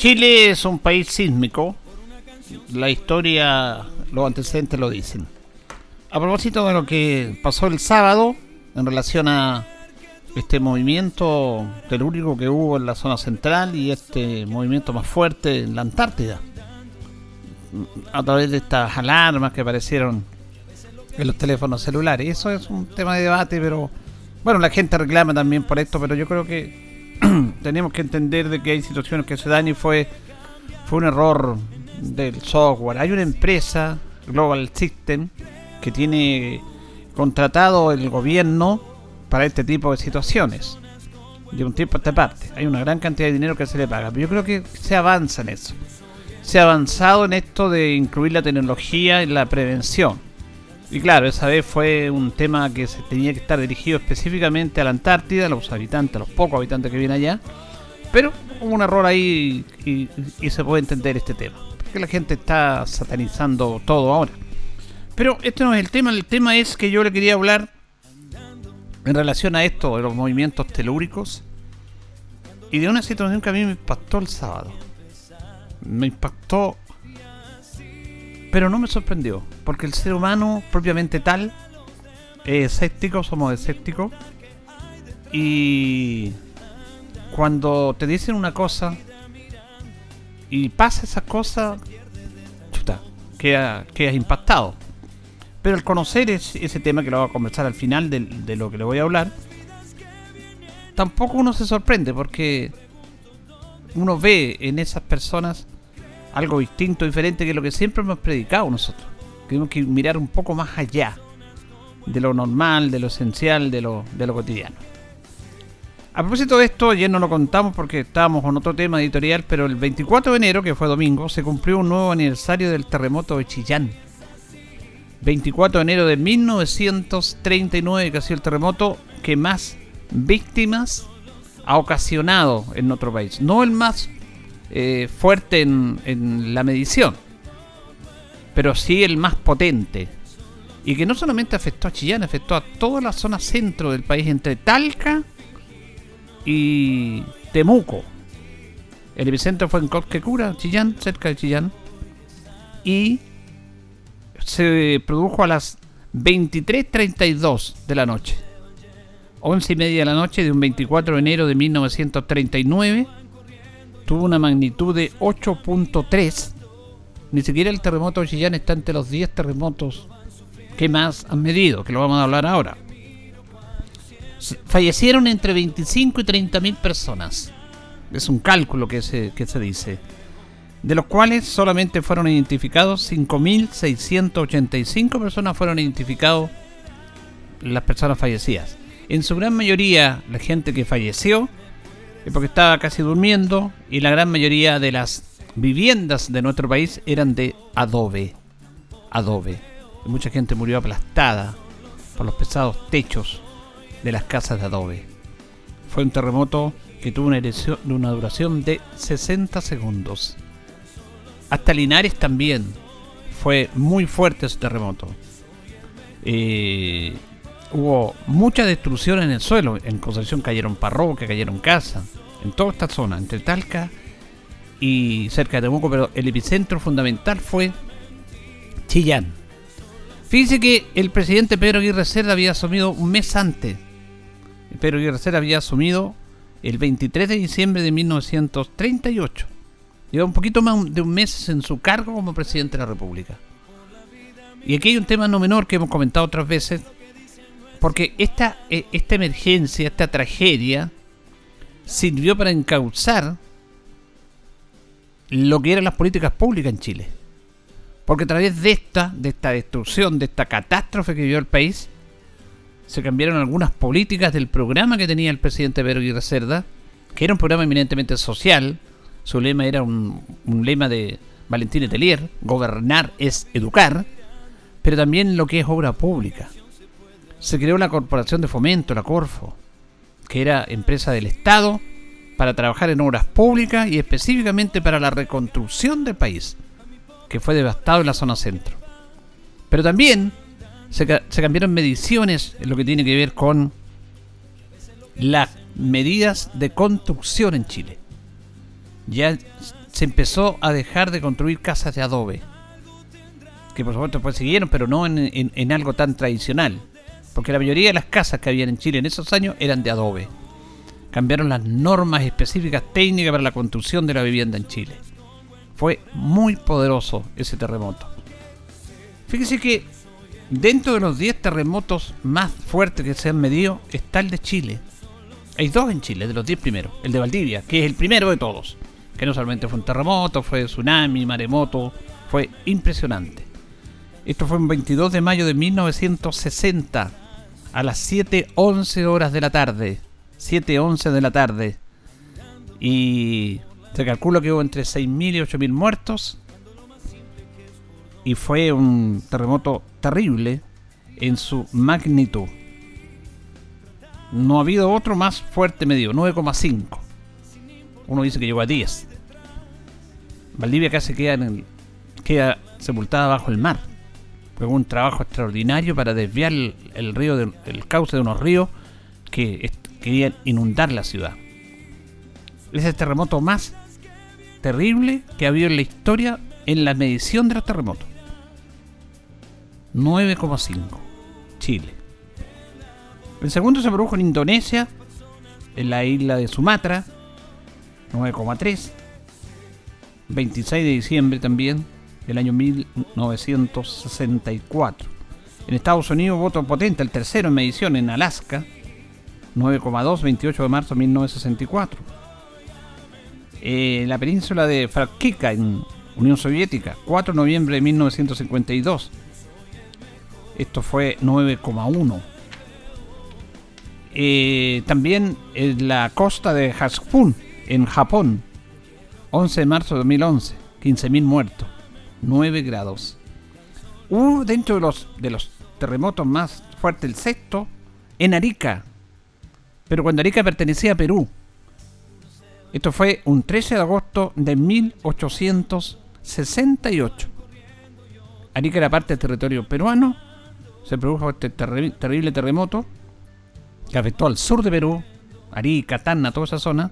Chile es un país sísmico. La historia, los antecedentes lo dicen. A propósito de lo que pasó el sábado en relación a este movimiento telúrico que hubo en la zona central y este movimiento más fuerte en la Antártida. A través de estas alarmas que aparecieron en los teléfonos celulares. Eso es un tema de debate, pero bueno, la gente reclama también por esto, pero yo creo que tenemos que entender de que hay situaciones que se dan y fue, fue un error del software. Hay una empresa, Global System, que tiene contratado el gobierno para este tipo de situaciones. De un tiempo a esta parte. Hay una gran cantidad de dinero que se le paga. Pero yo creo que se avanza en eso. Se ha avanzado en esto de incluir la tecnología en la prevención. Y claro, esa vez fue un tema que se tenía que estar dirigido específicamente a la Antártida, a los habitantes, a los pocos habitantes que vienen allá. Pero hubo un error ahí y, se puede entender este tema. Porque la gente está satanizando todo ahora. Pero este no es el tema, el tema es que yo le quería hablar en relación a esto de los movimientos telúricos y de una situación que a mí me impactó el sábado. Me impactó pero no me sorprendió, porque el ser humano propiamente tal es escéptico, somos escépticos. Y cuando te dicen una cosa y pasa esa cosa, chuta, quedas impactado. Pero al conocer ese, tema que lo voy a conversar al final de, de lo que le voy a hablar, tampoco uno se sorprende porque uno ve en esas personas algo distinto, diferente que lo que siempre hemos predicado nosotros. Tenemos que mirar un poco más allá de lo normal, de lo esencial, de lo, de lo cotidiano. A propósito de esto, ayer no lo contamos porque estábamos con otro tema editorial, pero el 24 de enero, que fue domingo, se cumplió un nuevo aniversario del terremoto de Chillán. 24 de enero de 1939, que ha sido el terremoto que más víctimas ha ocasionado en nuestro país. No el más eh, fuerte en, la medición, pero sí el más potente. Y que no solamente afectó a Chillán, afectó a toda la zona centro del país, entre Talca y Temuco. El epicentro fue en Cosquecura, Chillán, cerca de Chillán. Y se produjo a las 23.32 de la noche. 11 y media de la noche de un 24 de enero de 1939 tuvo una magnitud de 8.3. Ni siquiera el terremoto de Chillán está entre los 10 terremotos que más han medido, que lo vamos a hablar ahora. Fallecieron entre 25 y 30 mil personas. Es un cálculo que se, que se dice. De los cuales solamente fueron identificados 5.685 personas fueron identificados las personas fallecidas. En su gran mayoría, la gente que falleció porque estaba casi durmiendo y la gran mayoría de las viviendas de nuestro país eran de adobe. Adobe. mucha gente murió aplastada por los pesados techos de las casas de adobe. Fue un terremoto que tuvo una, una duración de 60 segundos. Hasta Linares también fue muy fuerte ese terremoto. Eh, hubo mucha destrucción en el suelo. En Concepción cayeron parroquias, cayeron casas. En toda esta zona, entre Talca y cerca de Temuco, pero el epicentro fundamental fue Chillán. Fíjese que el presidente Pedro Aguirre Cerda había asumido un mes antes. Pedro Aguirre Cerda había asumido el 23 de diciembre de 1938. Lleva un poquito más de un mes en su cargo como presidente de la República. Y aquí hay un tema no menor que hemos comentado otras veces, porque esta, e, esta emergencia, esta tragedia, sirvió para encauzar lo que eran las políticas públicas en Chile. Porque a través de esta, de esta destrucción, de esta catástrofe que vivió el país, se cambiaron algunas políticas del programa que tenía el presidente Pedro Aguirre Cerda, que era un programa eminentemente social. Su lema era un, un lema de Valentín Etelier, gobernar es educar, pero también lo que es obra pública. Se creó la Corporación de Fomento, la Corfo, que era empresa del Estado para trabajar en obras públicas y específicamente para la reconstrucción del país, que fue devastado en la zona centro. Pero también se, cambiaron mediciones en lo que tiene que ver con las medidas de construcción en Chile. Ya se empezó a dejar de construir casas de adobe que por supuesto pues siguieron, pero no en, algo tan tradicional. Porque la mayoría de las casas que habían en Chile en esos años eran de adobe. Cambiaron las normas específicas técnicas para la construcción de la vivienda en Chile. Fue muy poderoso ese terremoto. Fíjese que dentro de los 10 terremotos más fuertes que se han medido está el de Chile. Hay dos en Chile, de los 10 primeros. El de Valdivia, que es el primero de todos. Que no solamente fue un terremoto, fue tsunami, maremoto. Fue impresionante. Esto fue el 22 de mayo de 1960 a las 7.11 horas de la tarde. 7.11 de la tarde. Y se calcula que hubo entre 6.000 y 8.000 muertos. Y fue un terremoto terrible en su magnitud. No ha habido otro más fuerte medio, 9,5. Uno dice que llegó a 10. Valdivia casi queda, en queda sepultada bajo el mar fue un trabajo extraordinario para desviar el, río, el cauce de unos ríos que querían inundar la ciudad. Es el terremoto más terrible que ha habido en la historia en la medición de los terremotos. 9,5. Chile. El segundo se produjo en Indonesia, en la isla de Sumatra, 9,3. 26 de diciembre también, del año 1964. En Estados Unidos, voto potente, el tercero en medición en Alaska, 9,2, 28 de marzo de 1964. Eh, la península de Falkika, en Unión Soviética, 4 de noviembre de 1952. Esto fue 9,1. Eh, también en la costa de Haskun, en Japón, 11 de marzo de 2011, 15.000 muertos. 9 grados. Hubo dentro de los, de los terremotos más fuertes, el sexto, en Arica. Pero cuando Arica pertenecía a Perú. Esto fue un 13 de agosto de 1868. Arica era parte del territorio peruano. Se produjo este terrible terremoto que afectó al sur de Perú, Arica, Tacna, toda esa zona,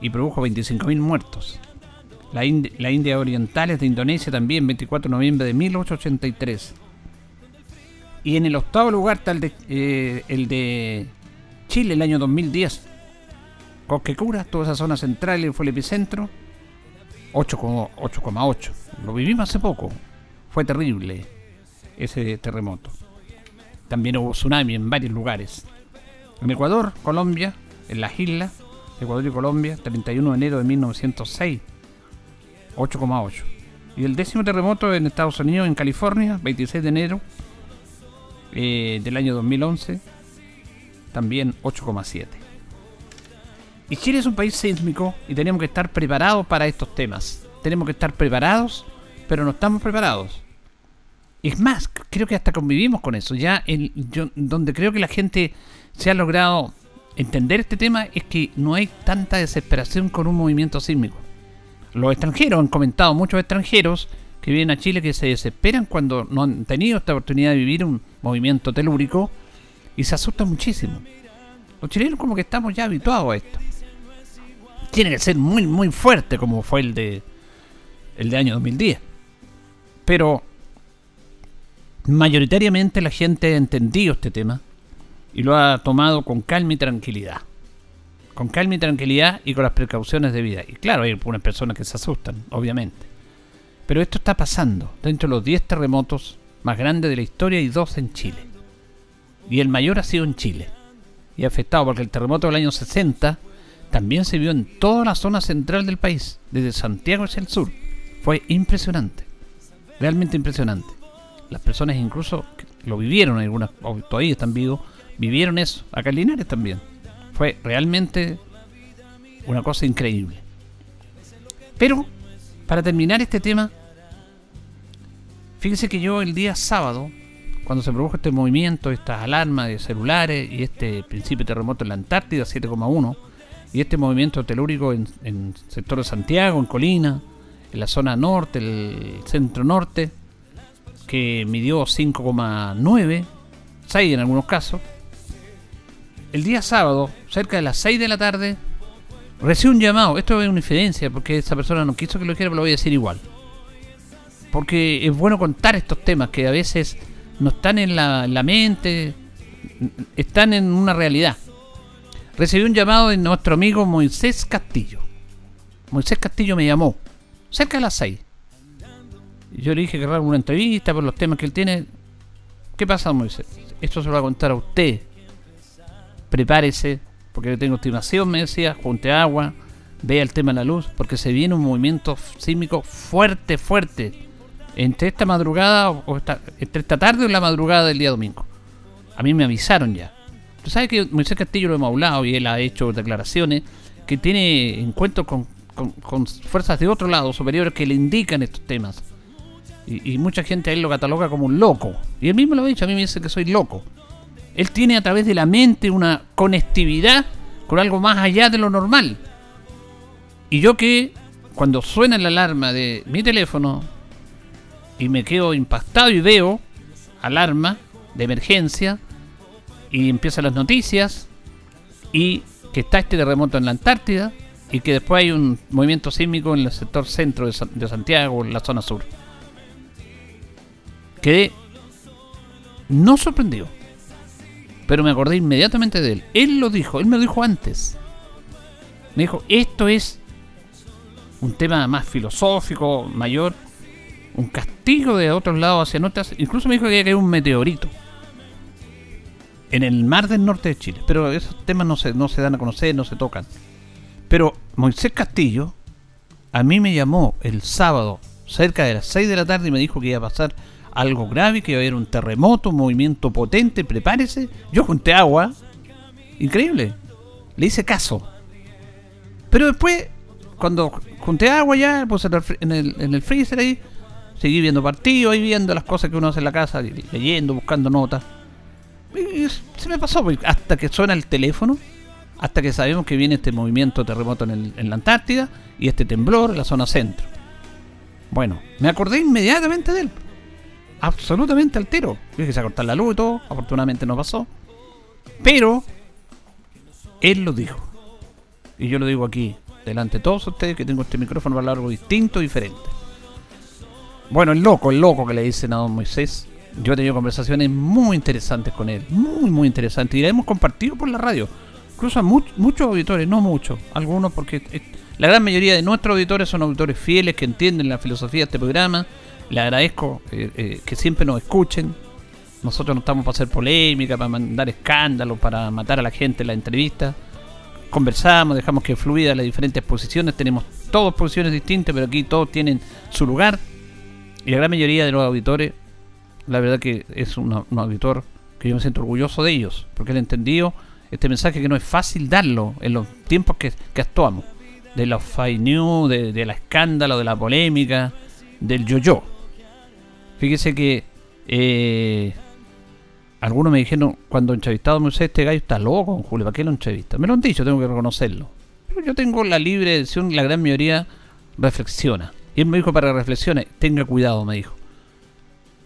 y produjo 25.000 muertos. La, India Oriental es de Indonesia también, 24 de noviembre de 1883. Y en el octavo lugar está el de, eh, el de Chile, el año 2010. Cosquecura, toda esa zona central fue el epicentro. 8,8. Lo vivimos hace poco. Fue terrible ese terremoto. También hubo tsunami en varios lugares. En Ecuador, Colombia, en las islas, Ecuador y Colombia, 31 de enero de 1906. 8,8. Y el décimo terremoto en Estados Unidos, en California, 26 de enero eh, del año 2011, también 8,7. Y Chile es un país sísmico y tenemos que estar preparados para estos temas. Tenemos que estar preparados, pero no estamos preparados. Es más, creo que hasta convivimos con eso. Ya el, donde creo que la gente se ha logrado entender este tema es que no hay tanta desesperación con un movimiento sísmico los extranjeros, han comentado muchos extranjeros que vienen a Chile que se desesperan cuando no han tenido esta oportunidad de vivir un movimiento telúrico y se asustan muchísimo. Los chilenos como que estamos ya habituados a esto. Tiene que ser muy muy fuerte como fue el de el de año 2010. Pero mayoritariamente la gente ha entendido este tema y lo ha tomado con calma y tranquilidad. Con calma y tranquilidad y con las precauciones debidas. Y claro, hay algunas personas que se asustan, obviamente. Pero esto está pasando. Dentro de los 10 terremotos más grandes de la historia hay dos en Chile. Y el mayor ha sido en Chile. Y afectado porque el terremoto del año 60 también se vio en toda la zona central del país, desde Santiago hacia el sur. Fue impresionante. Realmente impresionante. Las personas incluso lo vivieron, algunas todavía están vivos, vivieron eso. Acá en también. Fue realmente una cosa increíble. Pero, para terminar este tema, fíjese que yo el día sábado, cuando se produjo este movimiento, estas alarmas de celulares y este principio terremoto en la Antártida 7,1, y este movimiento telúrico en, el sector de Santiago, en Colina, en la zona norte, el centro norte, que midió 5,9, 6 en algunos casos. El día sábado, cerca de las 6 de la tarde, recibe un llamado. Esto es una infidencia, porque esa persona no quiso que lo dijera, pero lo voy a decir igual. Porque es bueno contar estos temas que a veces no están en la, en la mente, están en una realidad recibí un llamado de nuestro amigo Moisés Castillo. Moisés Castillo me llamó, cerca de las 6. Yo le dije que una entrevista por los temas que él tiene. ¿Qué pasa, Moisés? Esto se lo va a contar a usted. Prepárese, porque yo tengo estimación, me decía, junte agua, vea el tema de la luz, porque se viene un movimiento sísmico fuerte, fuerte. Entre esta madrugada, o entre esta tarde o la madrugada del día domingo. A mí me avisaron ya. Tú sabes que Moisés Castillo lo hemos hablado y él ha hecho declaraciones que tiene encuentros con, con, fuerzas de otro lado, superiores, que le indican estos temas. Y, mucha gente a él lo cataloga como un loco. Y él mismo lo ha dicho, a mí me dice que soy loco. Él tiene a través de la mente una conectividad con algo más allá de lo normal. Y yo que cuando suena la alarma de mi teléfono y me quedo impactado y veo alarma de emergencia, y empiezan las noticias y que está este terremoto en la Antártida y que después hay un movimiento sísmico en el sector centro de, Santiago, en la zona sur. Quedé no sorprendido, pero me acordé inmediatamente de él. Él lo dijo, él me lo dijo antes. Me dijo, esto es un tema más filosófico, mayor, un castigo de otros lados hacia nuestras. Incluso me dijo que había un meteorito en el mar del norte de Chile. Pero esos temas no se, no se dan a conocer, no se tocan. Pero Moisés Castillo a mí me llamó el sábado cerca de las 6 de la tarde y me dijo que iba a pasar algo grave, que iba a haber un terremoto, un movimiento potente, prepárese. Yo junté agua. Increíble. Le hice caso. Pero después, cuando junté agua ya, puse en el, en el freezer ahí, seguí viendo partidos, ahí viendo las cosas que uno hace en la casa, leyendo, buscando notas se me pasó, pues, hasta que suena el teléfono, hasta que sabemos que viene este movimiento terremoto en, la Antártida y este temblor en la zona centro. Bueno, me acordé inmediatamente de él. Absolutamente altero. Yo que se cortar la luz y todo, afortunadamente no pasó. Pero él lo dijo. Y yo lo digo aquí, delante de todos ustedes, que tengo este micrófono para algo distinto, diferente. Bueno, el loco, el loco que le dicen a don Moisés, yo he tenido conversaciones muy interesantes con él, muy, muy interesantes, y la hemos compartido por la radio. Incluso a muchos auditores, no muchos, algunos, porque eh, la gran mayoría de nuestros auditores son auditores fieles que entienden la filosofía de este programa. Le agradezco eh, eh, que siempre nos escuchen. Nosotros no estamos para hacer polémica, para mandar escándalos, para matar a la gente en la entrevista. Conversamos, dejamos que fluida las diferentes posiciones. Tenemos todas posiciones distintas, pero aquí todos tienen su lugar. Y la gran mayoría de los auditores la verdad que es un, auditor que yo me siento orgulloso de ellos, porque él entendido este mensaje que no es fácil darlo en los tiempos que, actuamos, de los fake news, de, de la escándalo, de la polémica, del yo-yo. Fíjese que eh, algunos me dijeron, cuando entrevistado me este gallo está loco, Julio, ¿para qué lo entrevista? Me lo han dicho, tengo que reconocerlo. Pero yo tengo la libre decisión, la gran mayoría reflexiona. Y él me dijo para reflexiones, tenga cuidado, me dijo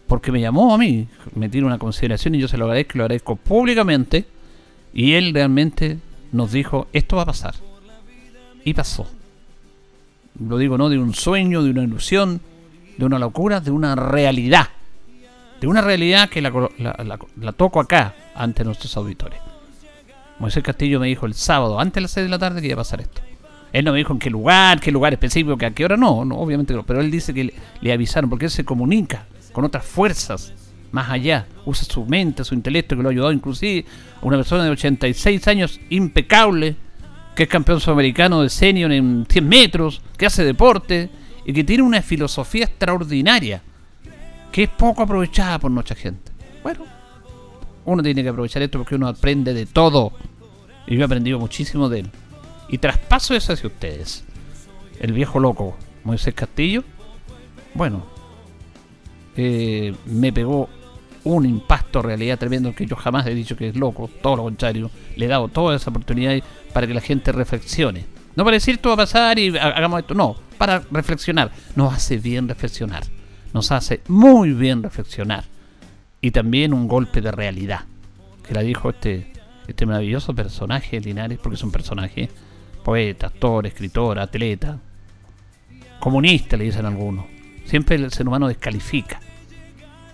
porque me llamó a mí, me tiene una consideración y yo se lo agradezco, lo agradezco públicamente. Y él realmente nos dijo, esto va a pasar. Y pasó. Lo digo no de un sueño, de una ilusión, de una locura, de una realidad. de una realidad que la, la toco acá ante nuestros auditores. Moisés Castillo me dijo el sábado, antes de las 6 de la tarde, que iba a pasar esto. Él no me dijo en qué lugar, qué lugar específico, que a qué hora no, no obviamente no, pero él dice que le, avisaron porque él se comunica con otras fuerzas más allá, usa su mente, su intelecto, que lo ha ayudado inclusive a una persona de 86 años impecable, que es campeón sudamericano de senior en 100 metros, que hace deporte y que tiene una filosofía extraordinaria, que es poco aprovechada por mucha gente. Bueno, uno tiene que aprovechar esto porque uno aprende de todo. Y yo he aprendido muchísimo de él. Y traspaso eso hacia ustedes. El viejo loco Moisés Castillo. Bueno, eh, me pegó un impacto realidad tremendo que yo jamás he dicho que es loco, todo lo contrario, le he dado toda esa oportunidad para que la gente reflexione. No para decir esto va a pasar y hagamos esto, no, para reflexionar. Nos hace bien reflexionar, nos hace muy bien reflexionar y también un golpe de realidad, que la dijo este, este maravilloso personaje Linares, porque es un personaje, poeta, actor, escritor, atleta, comunista, le dicen algunos. Siempre el ser humano descalifica,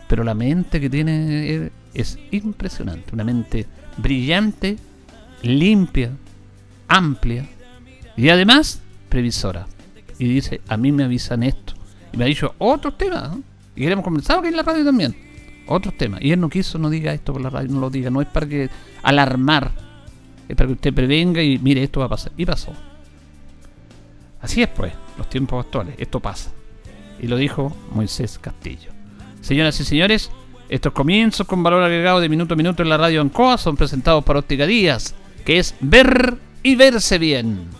pero la mente que tiene es impresionante, una mente brillante, limpia, amplia y además previsora. Y dice, a mí me avisan esto. Y me ha dicho otros temas. Y queremos conversar que en la radio también otros temas. Y él no quiso, no diga esto por la radio, no lo diga, no es para que alarmar, es para que usted prevenga y mire, esto va a pasar. Y pasó. Así es pues, los tiempos actuales, esto pasa. Y lo dijo Moisés Castillo. Señoras y señores, estos comienzos con valor agregado de minuto a minuto en la radio Ancoa son presentados por Óptica Díaz, que es ver y verse bien.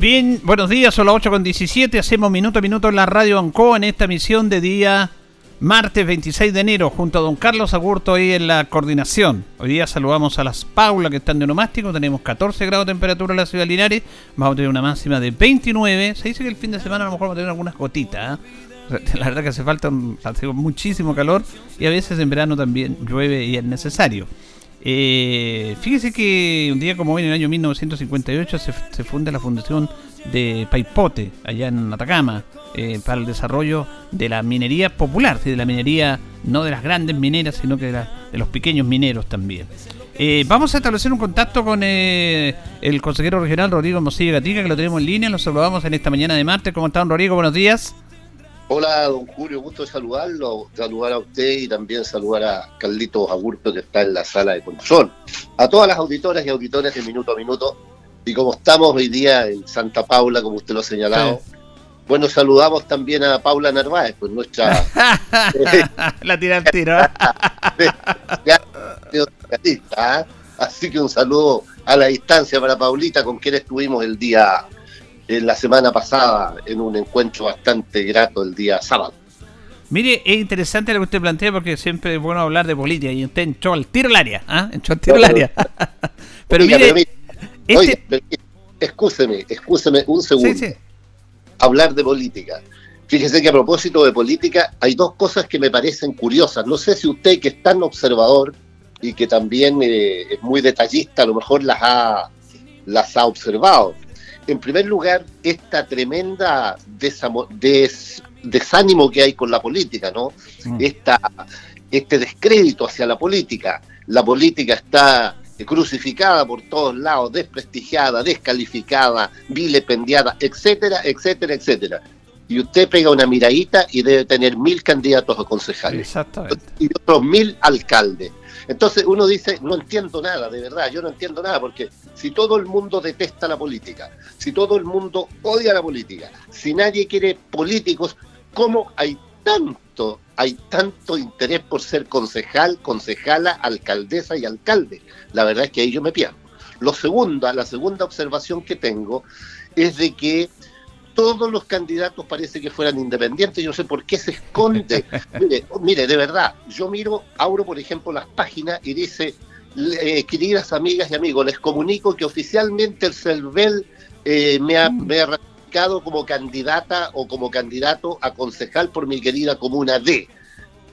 Bien, buenos días, son las 8 con 17. Hacemos minuto a minuto en la radio Anco en esta misión de día martes 26 de enero, junto a don Carlos Agurto ahí en la coordinación. Hoy día saludamos a las Paulas que están de nomástico, tenemos 14 grados de temperatura en la ciudad de Linares, vamos a tener una máxima de 29, se dice que el fin de semana a lo mejor vamos a tener algunas gotitas, ¿eh? la verdad que hace falta muchísimo calor y a veces en verano también llueve y es necesario. Eh, fíjese que un día como hoy, en el año 1958, se, se funda la Fundación de Paipote, allá en Atacama, eh, para el desarrollo de la minería popular, de la minería no de las grandes mineras, sino que de, los pequeños mineros también. Eh, vamos a establecer un contacto con eh, el consejero regional Rodrigo Mosilla Gatica, que lo tenemos en línea, lo saludamos en esta mañana de martes. ¿Cómo está, don Rodrigo? Buenos días. Hola, don Julio, gusto de saludarlo, saludar a usted y también saludar a Carlitos Agurto, que está en la sala de control. A todas las auditoras y auditores de Minuto a Minuto, y como estamos hoy día en Santa Paula, como usted lo ha señalado, bueno, saludamos también a Paula Narváez, pues nuestra... la tira al tiro. Así que un saludo a la distancia para Paulita, con quien estuvimos el día, en la semana pasada, en un encuentro bastante grato el día sábado. Mire, es interesante lo que usted plantea porque siempre es bueno hablar de política y usted entró al tiro al área, ¿ah? Entró al tiro al área. pero, mire, este... escúcheme, escúcheme un segundo. Sí, sí hablar de política. Fíjese que a propósito de política hay dos cosas que me parecen curiosas. No sé si usted que es tan observador y que también eh, es muy detallista, a lo mejor las ha, las ha observado. En primer lugar, esta tremenda desánimo que hay con la política, ¿no? Mm. Esta, este descrédito hacia la política. La política está crucificada por todos lados, desprestigiada, descalificada, vilipendiada, etcétera, etcétera, etcétera. Y usted pega una miradita y debe tener mil candidatos a concejales. Exactamente. Y otros mil alcaldes. Entonces uno dice, no entiendo nada, de verdad, yo no entiendo nada, porque si todo el mundo detesta la política, si todo el mundo odia la política, si nadie quiere políticos, ¿cómo hay tanto, hay tanto interés por ser concejal, concejala, alcaldesa y alcalde. La verdad es que ahí yo me pierdo. Lo segunda, la segunda observación que tengo es de que todos los candidatos parece que fueran independientes, yo no sé por qué se esconde. mire, mire, de verdad, yo miro, abro por ejemplo las páginas y dice eh, queridas amigas y amigos, les comunico que oficialmente el CERVEL eh, me, ha, me ha ratificado como candidata o como candidato a concejal por mi querida comuna D.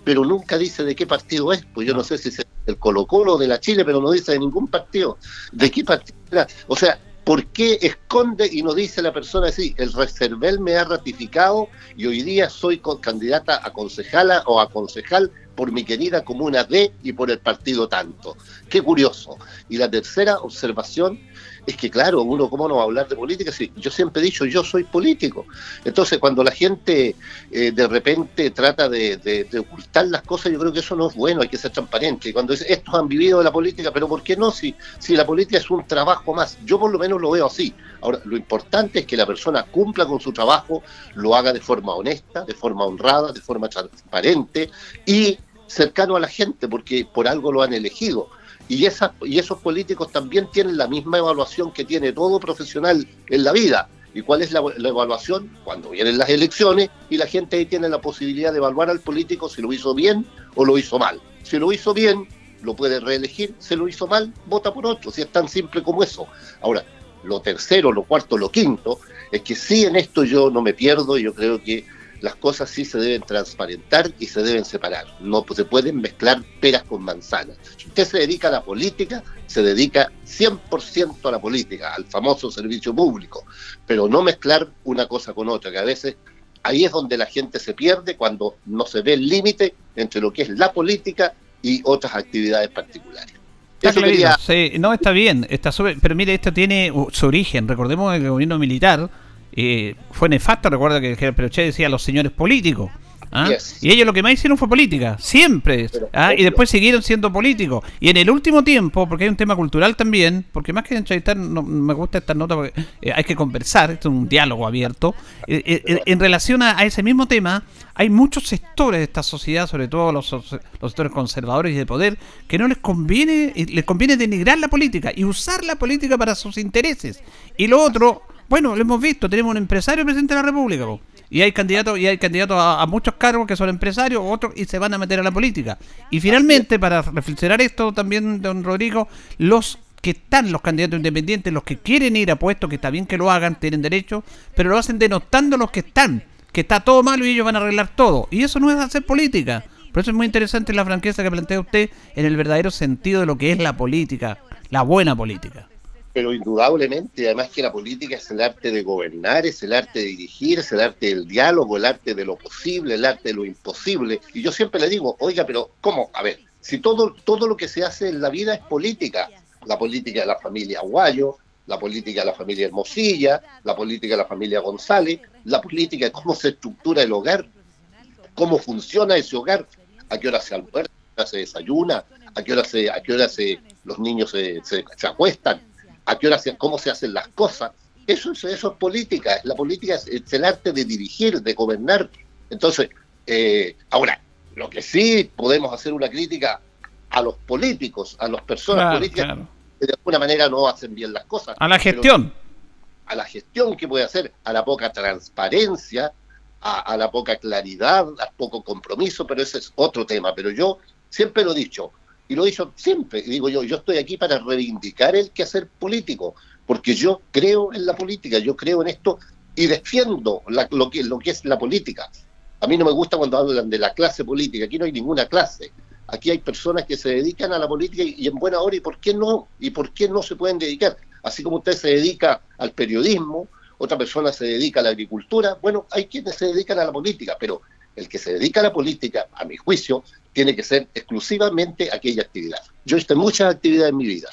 Pero nunca dice de qué partido es, pues yo no sé si es el Colo Colo de la Chile, pero no dice de ningún partido. ¿De qué partido era? O sea, ¿por qué esconde y no dice la persona así? El Reservel me ha ratificado y hoy día soy candidata a concejala o a concejal por mi querida comuna D y por el partido tanto. Qué curioso. Y la tercera observación es que, claro, uno cómo no va a hablar de política si yo siempre he dicho yo soy político. Entonces, cuando la gente eh, de repente trata de, ocultar las cosas, yo creo que eso no es bueno, hay que ser transparente. Y cuando dice, estos han vivido de la política, pero ¿por qué no? Si, si la política es un trabajo más, yo por lo menos lo veo así. Ahora, lo importante es que la persona cumpla con su trabajo, lo haga de forma honesta, de forma honrada, de forma transparente y cercano a la gente, porque por algo lo han elegido. Y, esas, y esos políticos también tienen la misma evaluación que tiene todo profesional en la vida. ¿Y cuál es la, evaluación? Cuando vienen las elecciones y la gente ahí tiene la posibilidad de evaluar al político si lo hizo bien o lo hizo mal. Si lo hizo bien, lo puede reelegir. Si lo hizo mal, vota por otro. Si es tan simple como eso. Ahora, lo tercero, lo cuarto, lo quinto, es que sí en esto yo no me pierdo. Yo creo que las cosas sí se deben transparentar y se deben separar. No se pueden mezclar peras con manzanas. Si usted se dedica a la política, se dedica 100% a la política, al famoso servicio público, pero no mezclar una cosa con otra, que a veces ahí es donde la gente se pierde cuando no se ve el límite entre lo que es la política y otras actividades particulares. Está quería- sí, no, está bien, está pero mire, esto tiene uh, su origen. Recordemos que el gobierno militar eh, fue nefasto. Recuerda que el Pinochet decía los señores políticos. ¿ah? Yes. Y ellos lo que más hicieron fue política, siempre. ¿ah? Y después siguieron siendo políticos. Y en el último tiempo, porque hay un tema cultural también, porque más que entrevistar, no, me gusta esta nota porque eh, hay que conversar, esto es un diálogo abierto. Eh, eh, eh, en relación a, a ese mismo tema, hay muchos sectores de esta sociedad, sobre todo los, los sectores conservadores y de poder, que no les conviene, eh, les conviene denigrar la política y usar la política para sus intereses. Y lo otro, bueno, lo hemos visto, tenemos un empresario presidente de la República, po. y hay candidatos, y hay candidatos a, a muchos cargos que son empresarios, otros, y se van a meter a la política. Y finalmente, para reflexionar esto también, don Rodrigo, los que están los candidatos independientes, los que quieren ir a puestos, que está bien que lo hagan, tienen derecho, pero lo hacen denostando a los que están, que está todo malo y ellos van a arreglar todo. Y eso no es hacer política. Por eso es muy interesante la franqueza que plantea usted en el verdadero sentido de lo que es la política, la buena política. Pero indudablemente, además que la política es el arte de gobernar, es el arte de dirigir, es el arte del diálogo, el arte de lo posible, el arte de lo imposible. Y yo siempre le digo, oiga, pero ¿cómo? A ver, si todo, todo lo que se hace en la vida es política, la política de la familia Aguayo, la política de la familia Hermosilla, la política de la familia González, la política de cómo se estructura el hogar, cómo funciona ese hogar, a qué hora se almuerza, se desayuna, a qué hora se, a qué hora se, los niños se, se, se acuestan, a qué hora se, cómo se hacen las cosas. Eso, es- eso es política. La política es, es el arte de dirigir, de gobernar. Entonces, eh, ahora, lo que sí podemos hacer una crítica a los políticos, a las personas Claro, políticas claro. que de alguna manera no hacen bien las cosas. A la gestión. a la gestión que puede hacer, a la poca transparencia, a, a la poca claridad, al poco compromiso, pero ese es otro tema. Pero yo siempre lo he dicho, y lo he dicho siempre, y digo yo, yo estoy aquí para reivindicar el quehacer político, porque yo creo en la política, yo creo en esto y defiendo lo, que, es la política. A mí no me gusta cuando hablan de la clase política, aquí no hay ninguna clase. Aquí hay personas que se dedican a la política y en buena hora, ¿y por qué no? ¿Y por qué no se pueden dedicar? Así como usted se dedica al periodismo, otra persona se dedica a la agricultura, bueno, hay quienes se dedican a la política, pero el que se dedica a la política, a mi juicio, tiene que ser exclusivamente aquella actividad. Yo hice muchas actividades en mi vida.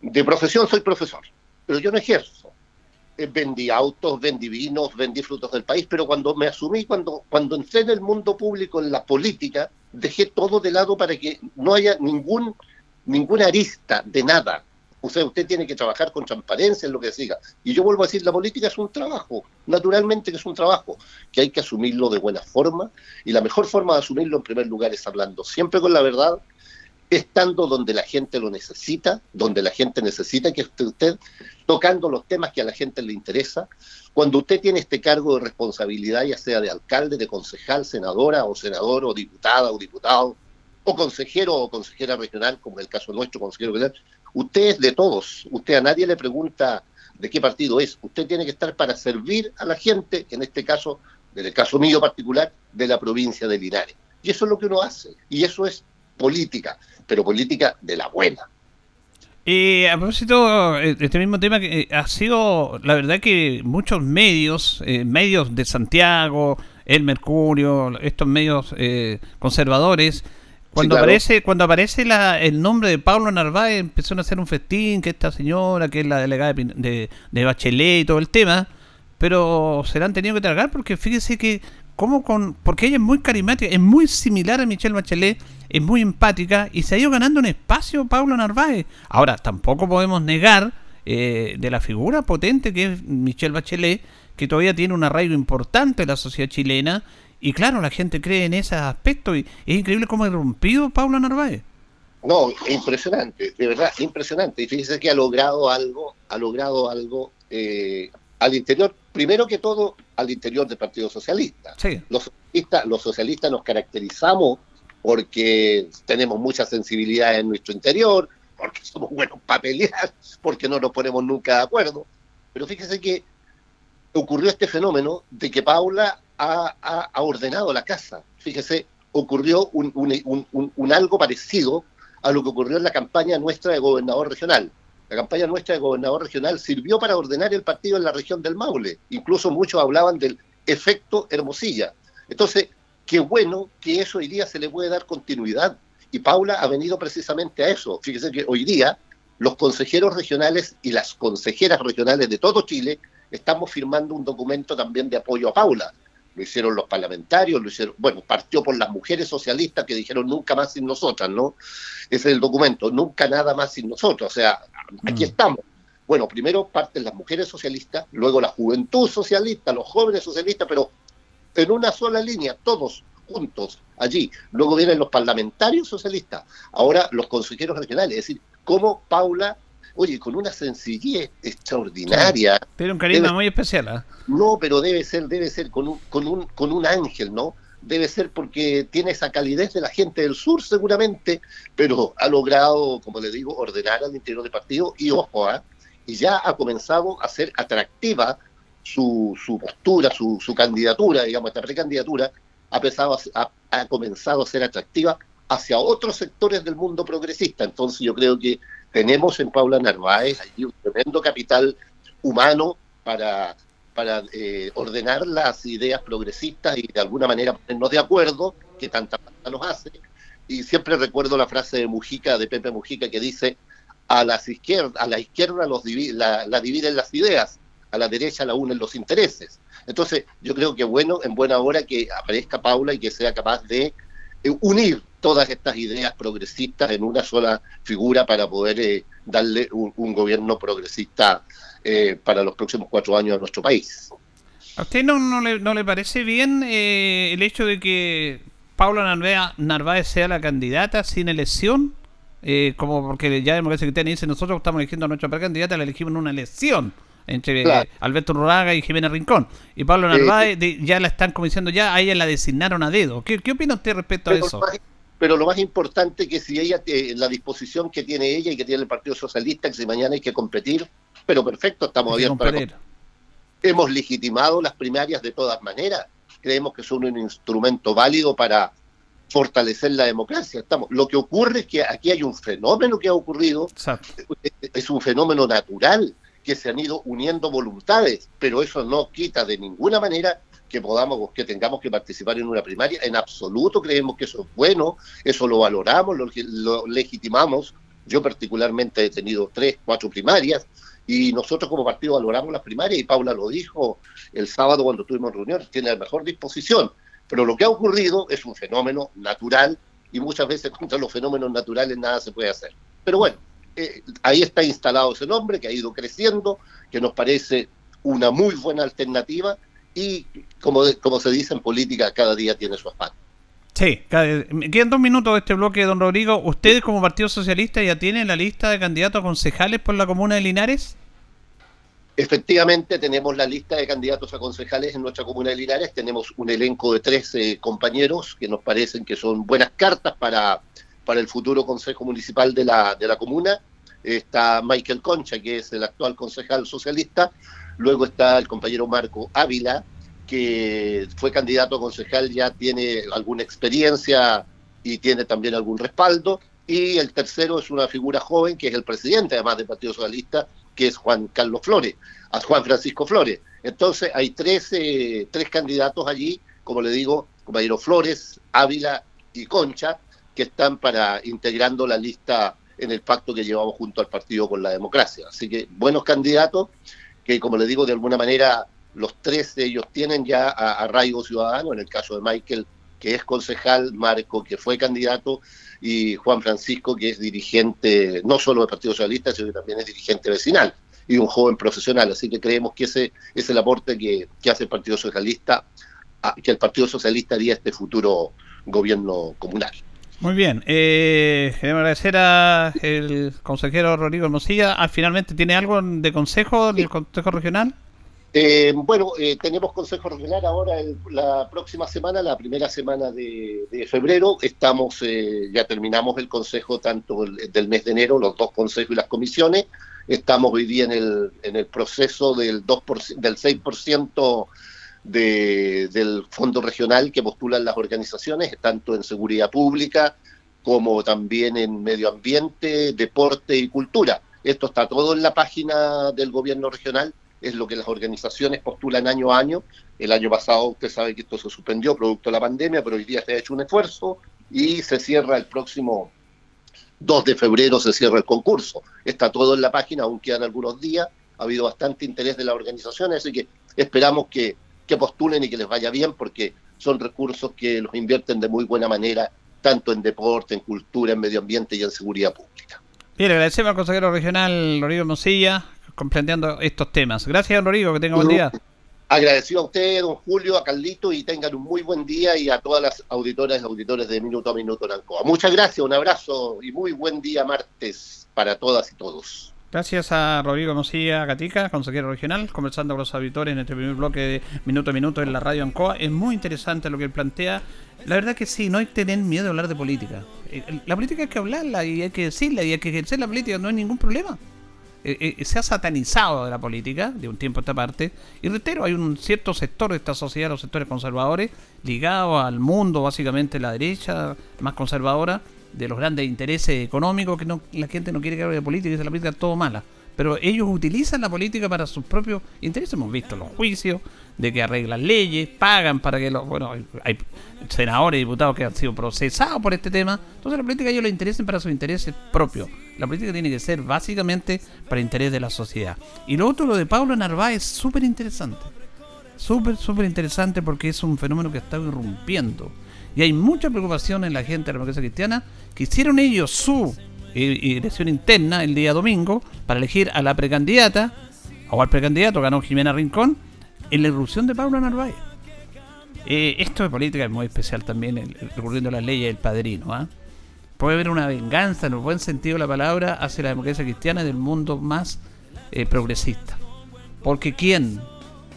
De profesión soy profesor, pero yo no ejerzo. Eh, vendí autos, vendí vinos, vendí frutos del país, pero cuando me asumí, cuando, cuando entré en el mundo público, en la política, dejé todo de lado para que no haya ningún, ninguna arista de nada. O usted tiene que trabajar con transparencia en lo que siga. Y yo vuelvo a decir, la política es un trabajo, naturalmente que es un trabajo, que hay que asumirlo de buena forma. Y la mejor forma de asumirlo, en primer lugar, es hablando siempre con la verdad, estando donde la gente lo necesita, donde la gente necesita que esté usted, tocando los temas que a la gente le interesa. Cuando usted tiene este cargo de responsabilidad, ya sea de alcalde, de concejal, senadora o senador o diputada o diputado, o consejero o consejera regional, como en el caso nuestro, consejero regional, usted es de todos, usted a nadie le pregunta de qué partido es, usted tiene que estar para servir a la gente, en este caso, en el caso mío particular, de la provincia de Linares. Y eso es lo que uno hace, y eso es política, pero política de la buena. Y a propósito de este mismo tema, que eh, ha sido, la verdad que muchos medios, eh, medios de Santiago, El Mercurio, estos medios eh, conservadores, cuando aparece, cuando aparece la, el nombre de Pablo Narváez, empezaron a hacer un festín, que esta señora, que es la delegada de, de, Bachelet y todo el tema, pero se la han tenido que tragar porque fíjese que, como con, porque ella es muy carismática, es muy similar a Michelle Bachelet, es muy empática y se ha ido ganando un espacio Pablo Narváez. Ahora, tampoco podemos negar eh, de la figura potente que es Michelle Bachelet, que todavía tiene un arraigo importante en la sociedad chilena y claro, la gente cree en ese aspecto y es increíble cómo ha rompido Paula Narváez. No, impresionante, de verdad, impresionante. Y fíjese que ha logrado algo, ha logrado algo eh, al interior, primero que todo, al interior del Partido Socialista. Los, socialistas, los socialistas nos caracterizamos porque tenemos mucha sensibilidad en nuestro interior, porque somos buenos para pelear, porque no nos ponemos nunca de acuerdo. Pero fíjese que ocurrió este fenómeno de que Paula ha, ordenado la casa. Fíjese, ocurrió un, algo parecido a lo que ocurrió en la campaña nuestra de gobernador regional. La campaña nuestra de gobernador regional sirvió para ordenar el partido en la región del Maule. Incluso muchos hablaban del efecto Hermosilla. Entonces, qué bueno que eso hoy día se le puede dar continuidad. Y Paula ha venido precisamente a eso. Fíjese que hoy día los consejeros regionales y las consejeras regionales de todo Chile estamos firmando un documento también de apoyo a Paula lo hicieron los parlamentarios, lo hicieron, bueno, partió por las mujeres socialistas que dijeron nunca más sin nosotras, ¿no? Ese es el documento, nunca nada más sin nosotros, o sea, aquí mm. estamos. Bueno, primero parten las mujeres socialistas, luego la juventud socialista, los jóvenes socialistas, pero en una sola línea, todos juntos allí. Luego vienen los parlamentarios socialistas, ahora los consejeros regionales, es decir, cómo Paula oye, con una sencillez extraordinaria. Pero un carisma muy especial. ¿ah? No, pero debe ser, debe ser con un, con un, con un ángel, ¿no? Debe ser porque tiene esa calidez de la gente del sur seguramente, pero ha logrado, como le digo, ordenar al interior del partido y ojo, ¿ah? y ya ha comenzado a ser atractiva su, su postura, su, su candidatura, digamos, esta precandidatura, ha, empezado a, ha comenzado a ser atractiva hacia otros sectores del mundo progresista. Entonces yo creo que tenemos en Paula Narváez allí un tremendo capital humano para, para eh, ordenar las ideas progresistas y de alguna manera ponernos de acuerdo, que tanta falta nos hace. Y siempre recuerdo la frase de Mujica, de Pepe Mujica, que dice, a, las izquierda, a la izquierda los la, dividen las ideas, a la derecha la unen los intereses. Entonces, yo creo que bueno, en buena hora que aparezca Paula y que sea capaz de eh, unir todas estas ideas progresistas en una sola figura para poder eh, darle un, gobierno progresista eh, para los próximos cuatro años a nuestro país. ¿A usted no, no, le, no le parece bien el hecho de que Paula Narváez sea la candidata sin elección? como porque ya Democracia Cristiana dice, nosotros estamos eligiendo a nuestra precandidata, la elegimos en una elección entre Alberto Ruraga y Jimena Rincón. Y Pablo Narváez ya la están como diciendo, ya a ella la designaron a dedo. ¿Qué, qué opina usted respecto a eso? Pero lo más importante que si ella, eh, la disposición que tiene ella y que tiene el Partido Socialista, que si mañana hay que competir, pero perfecto, estamos abiertos para Hemos legitimado las primarias de todas maneras. Creemos que son un instrumento válido para fortalecer la democracia. Estamos. Lo que ocurre es que aquí hay un fenómeno que ha ocurrido, es un fenómeno natural que se han ido uniendo voluntades, pero eso no quita de ninguna manera que podamos, que tengamos que participar en una primaria. En absoluto creemos que eso es bueno, eso lo valoramos, lo, lo legitimamos. Yo particularmente he tenido tres, cuatro primarias y nosotros como partido valoramos las primarias y Paula lo dijo el sábado cuando tuvimos reunión, tiene la mejor disposición. Pero lo que ha ocurrido es un fenómeno natural y muchas veces contra los fenómenos naturales nada se puede hacer. Pero bueno, eh, ahí está instalado ese nombre que ha ido creciendo, que nos parece una muy buena alternativa y como, como se dice en política, cada día tiene su espacio. Sí, quedan dos minutos de este bloque, don Rodrigo. ¿Ustedes como Partido Socialista ya tienen la lista de candidatos a concejales por la comuna de Linares? Efectivamente, tenemos la lista de candidatos a concejales en nuestra comuna de Linares. Tenemos un elenco de 13 compañeros que nos parecen que son buenas cartas para, para el futuro consejo municipal de la, de la comuna. Está Michael Concha, que es el actual concejal socialista. Luego está el compañero Marco Ávila, que fue candidato a concejal, ya tiene alguna experiencia y tiene también algún respaldo. Y el tercero es una figura joven, que es el presidente además del Partido Socialista, que es Juan Carlos Flores, a Juan Francisco Flores. Entonces hay tres, tres candidatos allí, como le digo, compañero Flores, Ávila y Concha, que están para integrando la lista en el pacto que llevamos junto al Partido con la Democracia. Así que buenos candidatos que, como le digo, de alguna manera los tres de ellos tienen ya arraigo ciudadano, en el caso de Michael, que es concejal, Marco, que fue candidato, y Juan Francisco, que es dirigente no solo del Partido Socialista, sino que también es dirigente vecinal y un joven profesional. Así que creemos que ese es el aporte que, hace el Partido Socialista, que el Partido Socialista haría este futuro gobierno comunal. Muy bien, eh, queremos agradecer al consejero Rodrigo Hermosilla. Ah, ¿Finalmente tiene algo de consejo del Consejo Regional? Eh, bueno, eh, tenemos Consejo Regional ahora la próxima semana, la primera semana de, febrero. Estamos, eh, ya terminamos el Consejo tanto del mes de enero, los dos consejos y las comisiones. Estamos hoy día en el, en el proceso del, 2%, del 6% de, del fondo regional que postulan las organizaciones, tanto en seguridad pública como también en medio ambiente, deporte y cultura. Esto está todo en la página del gobierno regional es lo que las organizaciones postulan año a año. El año pasado usted sabe que esto se suspendió producto de la pandemia, pero hoy día se ha hecho un esfuerzo y se cierra el próximo 2 de febrero, se cierra el concurso. Está todo en la página, aún quedan algunos días. Ha habido bastante interés de las organizaciones, así que esperamos que, que postulen y que les vaya bien, porque son recursos que los invierten de muy buena manera, tanto en deporte, en cultura, en medio ambiente y en seguridad pública. Bien, agradecemos al consejero regional Rodrigo Mosilla, comprendiendo estos temas. Gracias, Rodrigo, que tenga buen día. Agradecido a usted, don Julio, a Carlito, y tengan un muy buen día y a todas las auditoras y auditores de Minuto a Minuto en Ancoa. Muchas gracias, un abrazo y muy buen día martes para todas y todos. Gracias a Rodrigo Mosilla Gatica, consejero regional, conversando con los auditores en este primer bloque de Minuto a Minuto en la radio Ancoa. Es muy interesante lo que él plantea. La verdad que sí, no hay que tener miedo de hablar de política. Eh, la política hay que hablarla y hay que decirla y hay que ejercer la política, no hay ningún problema. Eh, eh, se ha satanizado de la política de un tiempo a esta parte. Y reitero, hay un cierto sector de esta sociedad, los sectores conservadores, ligados al mundo, básicamente la derecha más conservadora, de los grandes intereses económicos, que no, la gente no quiere que hable de política y dice la política es todo mala pero ellos utilizan la política para sus propios intereses. Hemos visto los juicios de que arreglan leyes, pagan para que los. Bueno, hay senadores y diputados que han sido procesados por este tema. Entonces, la política ellos les interesa para sus intereses propios. La política tiene que ser básicamente para el interés de la sociedad. Y lo otro, lo de Pablo Narváez, es súper interesante. Súper, súper interesante porque es un fenómeno que está irrumpiendo. Y hay mucha preocupación en la gente de la democracia cristiana que hicieron ellos su elección interna el día domingo para elegir a la precandidata o al precandidato, ganó Jimena Rincón, en la irrupción de Pablo Narváez. Eh, esto de política es muy especial también, recurriendo a las leyes del padrino. ¿ah? Puede haber una venganza, en el buen sentido de la palabra, hacia la democracia cristiana del mundo más eh, progresista. Porque quien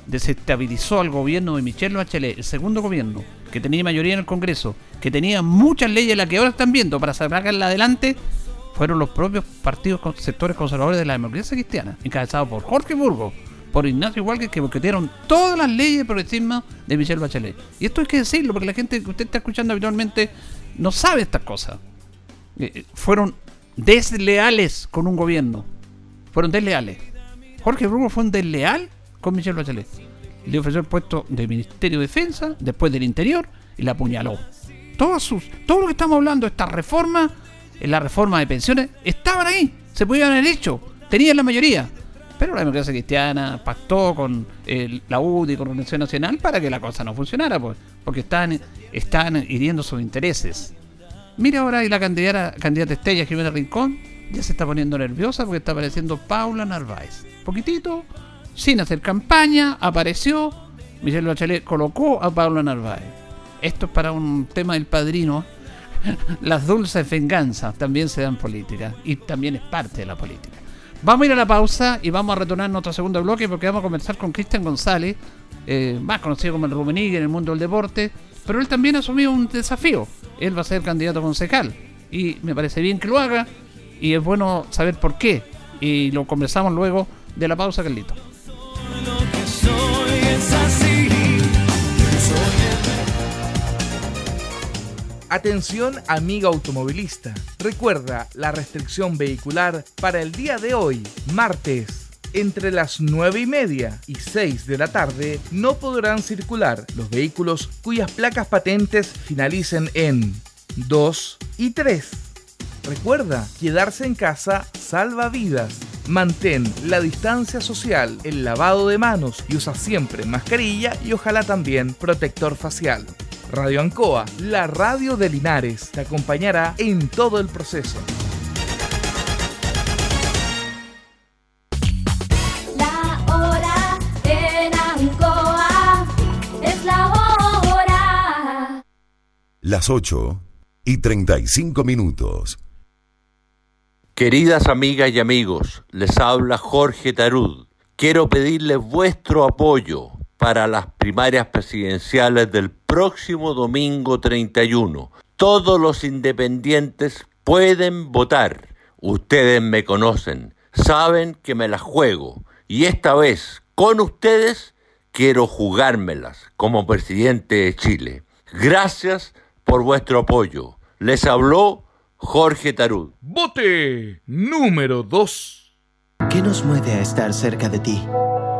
desestabilizó al gobierno de Michelle Bachelet, el segundo gobierno, que tenía mayoría en el Congreso, que tenía muchas leyes, las que ahora están viendo para sacarla adelante, fueron los propios partidos sectores conservadores de la democracia cristiana, encabezados por Jorge Burgos, por Ignacio Igualque, que boquetearon todas las leyes de progresismo de Michelle Bachelet. Y esto hay que decirlo, porque la gente que usted está escuchando habitualmente no sabe estas cosas. Eh, eh, fueron desleales con un gobierno. Fueron desleales. Jorge Burgos fue un desleal con Michelle Bachelet. Le ofreció el puesto de Ministerio de Defensa, después del Interior, y la apuñaló. Todos sus, todo lo que estamos hablando, esta reforma en la reforma de pensiones estaban ahí, se podían haber hecho, tenían la mayoría. Pero la democracia cristiana pactó con la UDI con la Organización Nacional para que la cosa no funcionara, pues, porque están, están hiriendo sus intereses. Mira ahora y la candidata, candidata Estella Jimena Rincón ya se está poniendo nerviosa porque está apareciendo Paula Narváez. Poquitito, sin hacer campaña, apareció. Michelle Bachelet colocó a Paula Narváez. Esto es para un tema del padrino las dulces venganzas también se dan política y también es parte de la política. Vamos a ir a la pausa y vamos a retornar nuestro segundo bloque porque vamos a comenzar con Cristian González, eh, más conocido como el Rumenigue en el mundo del deporte, pero él también asumió un desafío. Él va a ser candidato concejal y me parece bien que lo haga y es bueno saber por qué. Y lo conversamos luego de la pausa, Carlito. Atención amiga automovilista. Recuerda la restricción vehicular para el día de hoy, martes. Entre las 9 y media y 6 de la tarde no podrán circular los vehículos cuyas placas patentes finalicen en 2 y 3. Recuerda, quedarse en casa salva vidas. Mantén la distancia social, el lavado de manos y usa siempre mascarilla y ojalá también protector facial. Radio Ancoa, la radio de Linares, te acompañará en todo el proceso. La hora en Ancoa es la hora. Las 8 y 35 minutos. Queridas amigas y amigos, les habla Jorge Tarud. Quiero pedirles vuestro apoyo para las primarias presidenciales del próximo domingo 31. Todos los independientes pueden votar. Ustedes me conocen, saben que me las juego y esta vez con ustedes quiero jugármelas como presidente de Chile. Gracias por vuestro apoyo. Les habló Jorge Tarud. Vote número 2. ¿Qué nos mueve a estar cerca de ti?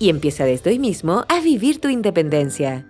y empieza desde hoy mismo a vivir tu independencia.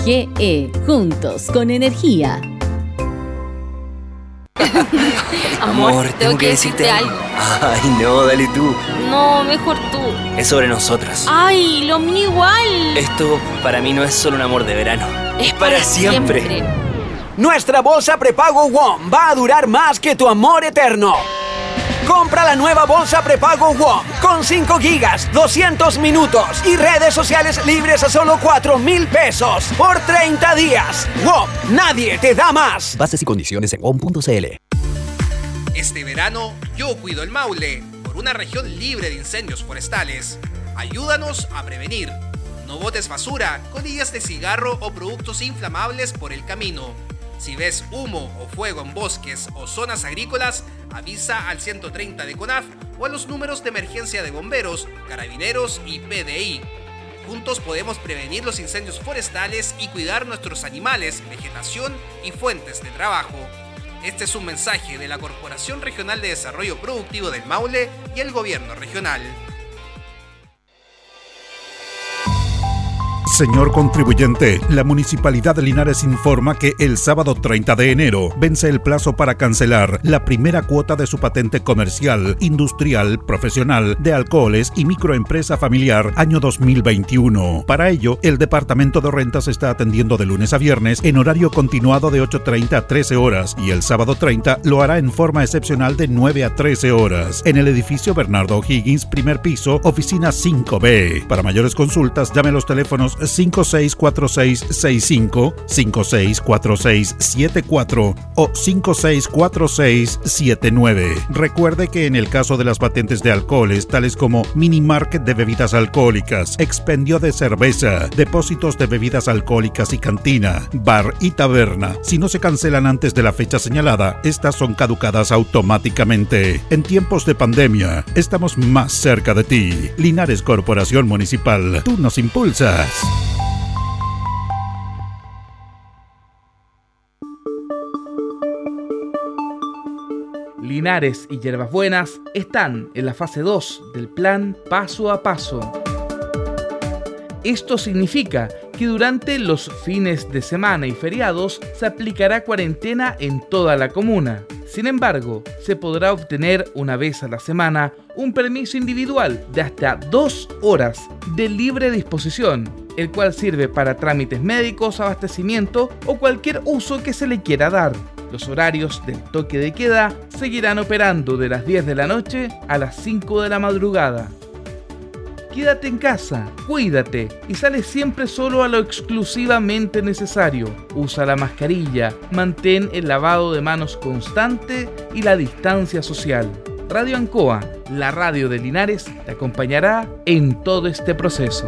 juntos con energía. Amor, tengo que decirte algo. Ay, no, dale tú. No, mejor tú. Es sobre nosotras. Ay, lo mío igual. Esto para mí no es solo un amor de verano. Es para siempre. Nuestra bolsa prepago WOM va a durar más que tu amor eterno. Compra la nueva bolsa prepago WOM con 5 gigas, 200 minutos y redes sociales libres a solo 4 mil pesos por 30 días. WOM, nadie te da más. Bases y condiciones en WOM.cl. Este verano yo cuido el Maule por una región libre de incendios forestales. Ayúdanos a prevenir. No botes basura, colillas de cigarro o productos inflamables por el camino. Si ves humo o fuego en bosques o zonas agrícolas, avisa al 130 de CONAF o a los números de emergencia de bomberos, carabineros y PDI. Juntos podemos prevenir los incendios forestales y cuidar nuestros animales, vegetación y fuentes de trabajo. Este es un mensaje de la Corporación Regional de Desarrollo Productivo del Maule y el Gobierno Regional. Señor contribuyente, la Municipalidad de Linares informa que el sábado 30 de enero vence el plazo para cancelar la primera cuota de su patente comercial, industrial, profesional, de alcoholes y microempresa familiar año 2021. Para ello, el Departamento de Rentas está atendiendo de lunes a viernes en horario continuado de 8.30 a 13 horas y el sábado 30 lo hará en forma excepcional de 9 a 13 horas en el edificio Bernardo O'Higgins, primer piso, oficina 5B. Para mayores consultas, llame a los teléfonos 564665, 564674 o 564679. Recuerde que en el caso de las patentes de alcoholes, tales como mini market de bebidas alcohólicas, expendio de cerveza, depósitos de bebidas alcohólicas y cantina, bar y taberna, si no se cancelan antes de la fecha señalada, estas son caducadas automáticamente. En tiempos de pandemia, estamos más cerca de ti. Linares Corporación Municipal, tú nos impulsas. Linares y Hierbas Buenas están en la fase 2 del plan paso a paso. Esto significa que durante los fines de semana y feriados se aplicará cuarentena en toda la comuna. Sin embargo, se podrá obtener una vez a la semana un permiso individual de hasta dos horas de libre disposición, el cual sirve para trámites médicos, abastecimiento o cualquier uso que se le quiera dar. Los horarios del toque de queda seguirán operando de las 10 de la noche a las 5 de la madrugada. Quédate en casa, cuídate y sale siempre solo a lo exclusivamente necesario. Usa la mascarilla, mantén el lavado de manos constante y la distancia social. Radio Ancoa, la radio de Linares, te acompañará en todo este proceso.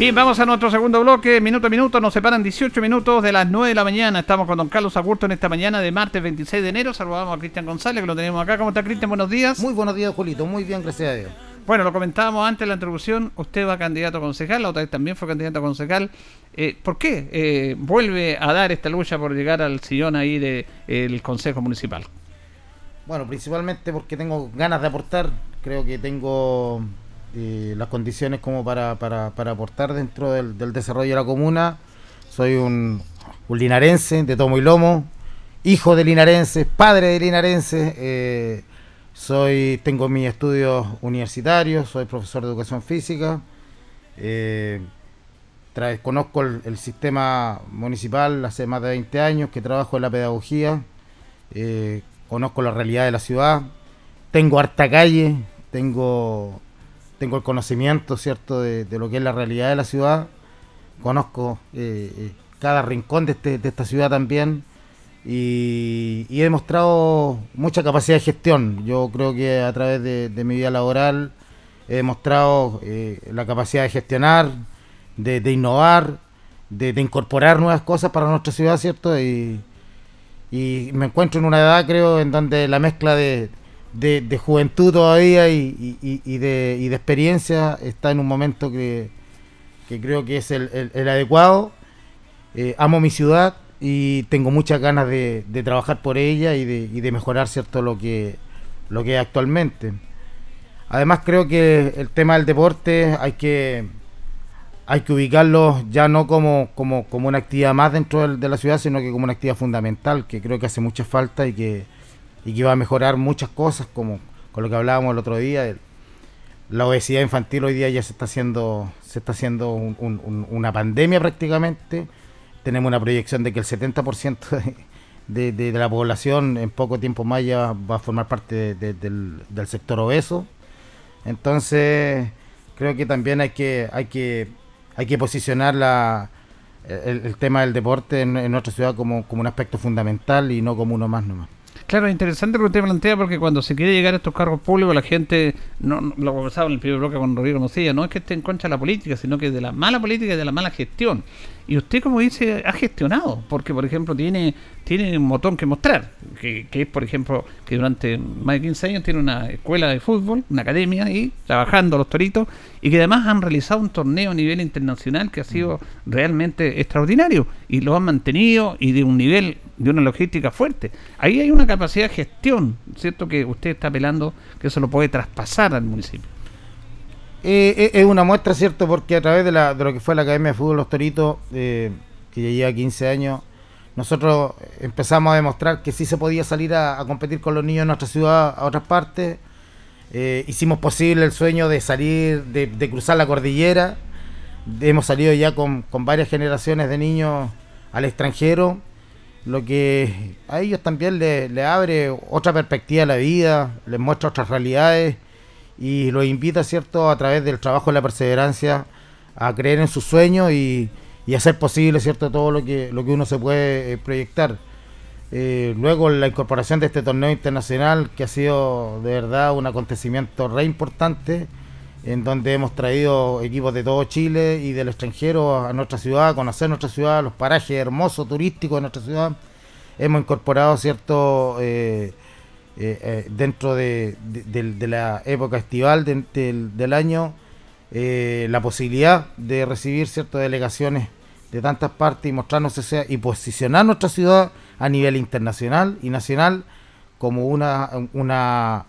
Bien, vamos a nuestro segundo bloque, minuto a minuto, nos separan 18 minutos de las 9 de la mañana. Estamos con don Carlos Agurto en esta mañana de martes 26 de enero. Saludamos a Cristian González, que lo tenemos acá. ¿Cómo está Cristian? Buenos días. Muy buenos días, Julito. Muy bien, gracias a Dios. Bueno, lo comentábamos antes de la introducción. Usted va candidato a concejal, la otra vez también fue candidato a concejal. Eh, ¿Por qué eh, vuelve a dar esta lucha por llegar al sillón ahí del el Consejo Municipal? Bueno, principalmente porque tengo ganas de aportar. Creo que tengo eh, las condiciones como para, para, para aportar dentro del, del, desarrollo de la comuna. Soy un, linarense de tomo y lomo, hijo de linarenses, padre de linarenses. Eh, soy, tengo mis estudios universitarios, soy profesor de educación física. Eh, conozco el, el, sistema municipal hace más de 20 años que trabajo en la pedagogía. Eh, conozco la realidad de la ciudad. Tengo harta calle, tengo tengo el conocimiento, ¿cierto?, de, de, lo que es la realidad de la ciudad. Conozco eh, eh, cada rincón de, este, de, esta ciudad también. Y, he demostrado mucha capacidad de gestión. Yo creo que a través de, mi vida laboral he demostrado eh, la capacidad de gestionar, de, innovar, de, incorporar nuevas cosas para nuestra ciudad, ¿cierto? Y me encuentro en una edad, creo, en donde la mezcla de, de, de, juventud todavía y, y, y, de, y, de, experiencia está en un momento que, que creo que es el, el, adecuado. Eh, amo mi ciudad y tengo muchas ganas de, de trabajar por ella y de, de mejorar cierto lo que lo que es actualmente. Además creo que el tema del deporte hay que hay que ubicarlo ya no como, como, como una actividad más dentro de, de la ciudad, sino que como una actividad fundamental, que creo que hace mucha falta y que, y que va a mejorar muchas cosas, como con lo que hablábamos el otro día. La obesidad infantil hoy día ya se está haciendo, se está haciendo un, un, una pandemia prácticamente. Tenemos una proyección de que el 70% de, de, de, la población en poco tiempo más ya va a formar parte del, del, sector obeso. Entonces, creo que también hay que, hay que, hay que posicionar la, el, tema del deporte en, en, nuestra ciudad como, como un aspecto fundamental y no como uno más nomás. Claro, es interesante lo que usted plantea porque cuando se quiere llegar a estos cargos públicos la gente, no, no- lo conversaba en el primer bloque con Rodrigo Mosilla, no es que esté en contra de la política, sino que de la mala política y de la mala gestión. Y usted, como dice, ha gestionado, porque por ejemplo tiene, tiene un botón que mostrar, que, que es por ejemplo que durante más de 15 años tiene una escuela de fútbol, una academia y trabajando los toritos, y que además han realizado un torneo a nivel internacional que ha sido realmente extraordinario y lo han mantenido y de un nivel, de una logística fuerte. Ahí hay una capacidad de gestión, ¿cierto? Que usted está apelando que eso lo puede traspasar al municipio. Eh, eh, es una muestra, ¿cierto? Porque a través de, la, de lo que fue la Academia de Fútbol Los Toritos, eh, que ya lleva 15 años, nosotros empezamos a demostrar que sí se podía salir a, competir con los niños en nuestra ciudad a otras partes. Hicimos posible el sueño de salir, de, de cruzar la cordillera. Hemos salido ya con, con varias generaciones de niños al extranjero, lo que a ellos también les le abre otra perspectiva a la vida, les muestra otras realidades y los invita, ¿cierto?, a través del trabajo y la perseverancia a creer en sus sueños y, y hacer posible, ¿cierto?, todo lo que, lo que uno se puede eh, proyectar. Eh, luego la incorporación de este torneo internacional que ha sido de verdad un acontecimiento re importante en donde hemos traído equipos de todo Chile y del extranjero a nuestra ciudad, a conocer nuestra ciudad, los parajes hermosos turísticos de nuestra ciudad. Hemos incorporado cierto eh, eh, eh, dentro de, la época estival de- del, año la posibilidad de recibir ciertas delegaciones de tantas partes y mostrarnos ese, y posicionar nuestra ciudad a nivel internacional y nacional como una una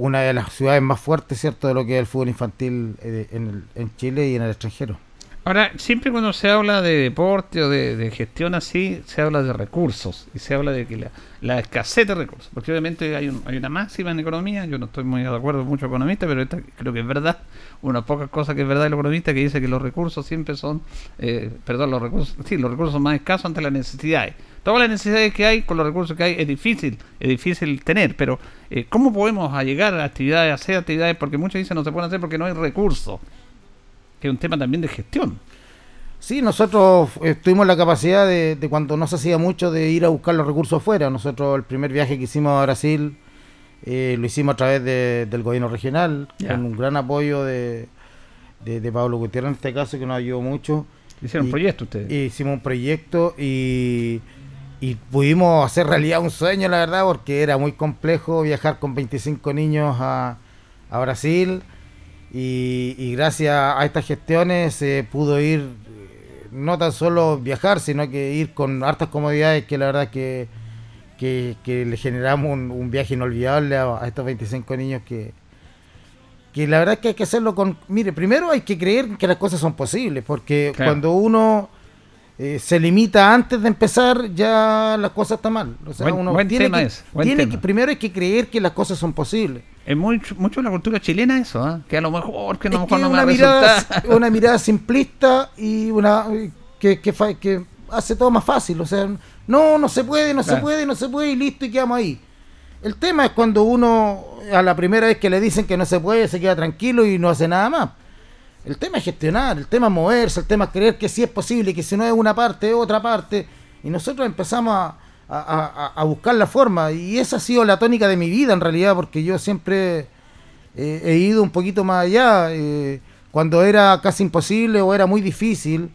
una de las ciudades más fuertes cierto de lo que es el fútbol infantil eh, en, en Chile y en el extranjero Ahora, siempre cuando se habla de deporte o de, de gestión así, se habla de recursos y se habla de que la, la escasez de recursos, porque obviamente hay, un- hay una máxima en economía, yo no estoy muy de acuerdo con muchos economistas, pero esta creo que es verdad, una poca cosa que es verdad el economista que dice que los recursos siempre son, eh, perdón, los recursos, sí, los recursos son más escasos ante las necesidades. Todas las necesidades que hay, con los recursos que hay, es difícil, es difícil tener, pero eh, ¿cómo podemos llegar a actividades, a hacer actividades? Porque muchos dicen no se pueden hacer porque no hay recursos que es un tema también de gestión. Sí, nosotros eh, tuvimos la capacidad de, de cuando no se hacía mucho de ir a buscar los recursos fuera. Nosotros el primer viaje que hicimos a Brasil eh, lo hicimos a través de- del gobierno regional, con un gran apoyo de, de, Pablo Gutiérrez en este caso, que nos ayudó mucho. Hicieron un Y- proyecto ustedes. hicimos un proyecto y, y pudimos hacer realidad un sueño, la verdad, porque era muy complejo viajar con 25 niños a, a Brasil. Y, y gracias a estas gestiones se pudo ir, eh, no tan solo viajar, sino que ir con hartas comodidades que la verdad que, que, que le generamos un, un viaje inolvidable a, a estos 25 niños que, que la verdad es que hay que hacerlo con... Mire, primero hay que creer que las cosas son posibles, porque Claro. cuando uno eh, se limita antes de empezar, ya las cosas están mal. O sea, Buen- uno buen tiene tema que, ese, buen tiene tema. que- primero hay que creer que las cosas son posibles. Es muy, mucho la cultura chilena eso, ¿ah? que a lo mejor que a lo Es mejor no me una a mirada, una mirada simplista y una que, que, fa- que hace todo más fácil. O sea, no, no se puede, no se puede, no se puede y listo y quedamos ahí. El tema es cuando uno a la primera vez que le dicen que no se puede se queda tranquilo y no hace nada más. El tema es gestionar, el tema es moverse, el tema es creer que sí es posible, que si no es una parte, es otra parte. Y nosotros empezamos a, a- a- a buscar la forma. Y esa ha sido la tónica de mi vida en realidad, porque yo siempre eh, he ido un poquito más allá. eh, cuando era casi imposible o era muy difícil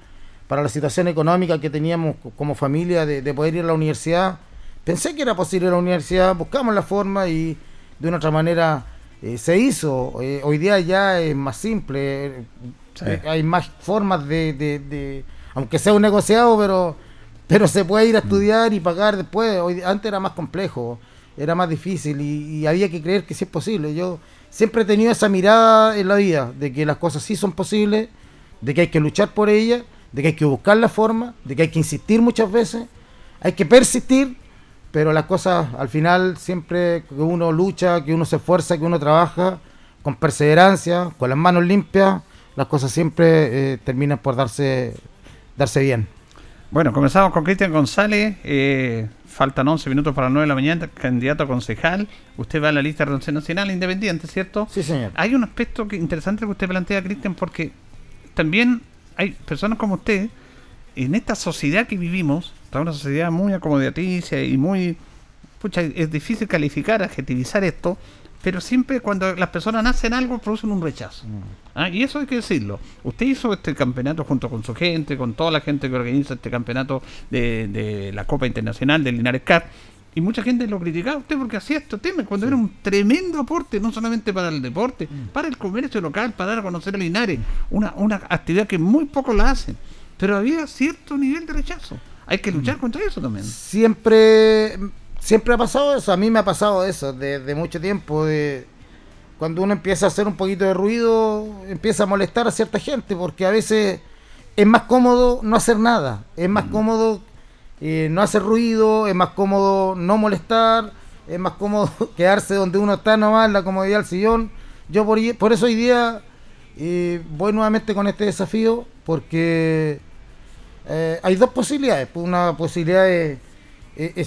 para la situación económica que teníamos co- como familia de, de poder ir a la universidad, pensé que era posible ir a la universidad, buscamos la forma y de una otra manera eh, se hizo. Eh, hoy día ya es más simple, eh, Sí. hay más formas de, de- de- aunque sea un negociado, pero, pero se puede ir a estudiar y pagar después. Hoy, antes era más complejo, era más difícil y, y había que creer que sí es posible. Yo siempre he tenido esa mirada en la vida, de que las cosas sí son posibles, de que hay que luchar por ellas, de que hay que buscar la forma, de que hay que insistir muchas veces, hay que persistir, pero las cosas al final siempre que uno lucha, que uno se esfuerza, que uno trabaja con perseverancia, con las manos limpias, las cosas siempre eh, terminan por darse, darse bien. Bueno, comenzamos con Cristian González. eh, faltan 11 minutos para las 9 de la mañana. Candidato a concejal. Usted va a la lista de Revolución Nacional Independiente, ¿cierto? Sí, señor. Hay un aspecto que interesante que usted plantea, Cristian, porque también hay personas como usted en esta sociedad que vivimos, toda una sociedad muy acomodaticia y muy escucha, es difícil calificar, adjetivizar esto, pero siempre cuando las personas nacen algo producen un rechazo. Ah, Y eso hay que decirlo. Usted hizo este campeonato junto con su gente, con toda la gente que organiza este campeonato de, de la Copa Internacional del Linares Cup. Y mucha gente lo criticaba a usted porque hacía estos temas cuando era un tremendo aporte, no solamente para el deporte, para el comercio local, para dar a conocer a Linares, una, una actividad que muy pocos la hacen. Pero había cierto nivel de rechazo. Hay que luchar contra eso también. Siempre, siempre ha pasado eso. A mí me ha pasado eso desde mucho tiempo. De, cuando uno empieza a hacer un poquito de ruido, empieza a molestar a cierta gente, porque a veces es más cómodo no hacer nada. Es más cómodo eh, no hacer ruido, es más cómodo no molestar, es más cómodo quedarse donde uno está nomás, en la comodidad del sillón. Yo por, por eso hoy día eh, voy nuevamente con este desafío, porque eh, hay dos posibilidades. Pues Una posibilidad es,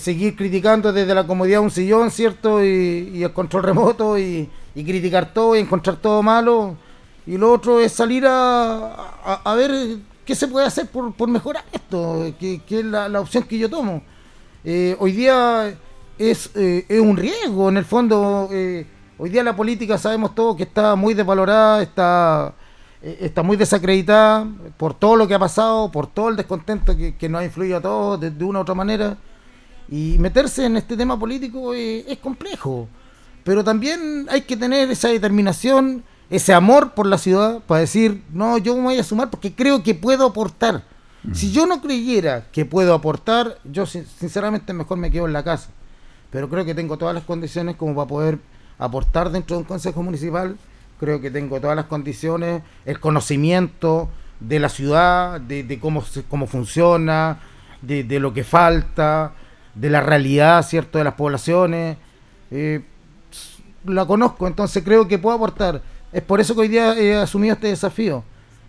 seguir criticando desde la comodidad de un sillón, ¿cierto? Y, el control remoto y, criticar todo y encontrar todo malo. Y lo otro es salir a, ver qué se puede hacer por, mejorar esto, que, es la, opción que yo tomo. Eh, hoy día es, eh, es un riesgo, en el fondo. hoy día la política sabemos todos que está muy desvalorada, está, está muy desacreditada por todo lo que ha pasado, por todo el descontento que, que nos ha influido a todos de, de una u otra manera. Y meterse en este tema político eh, es complejo. Pero también hay que tener esa determinación, ese amor por la ciudad para decir, no, yo me voy a sumar porque creo que puedo aportar. Si yo no creyera que puedo aportar, yo sin- sinceramente mejor me quedo en la casa. Pero creo que tengo todas las condiciones como para poder aportar dentro de un consejo municipal. Creo que tengo todas las condiciones, el conocimiento de la ciudad, de, de cómo, cómo funciona, de, de lo que falta, de la realidad, ¿cierto?, de las poblaciones. Eh, la conozco, entonces creo que puedo aportar. Es por eso que hoy día he asumido este desafío.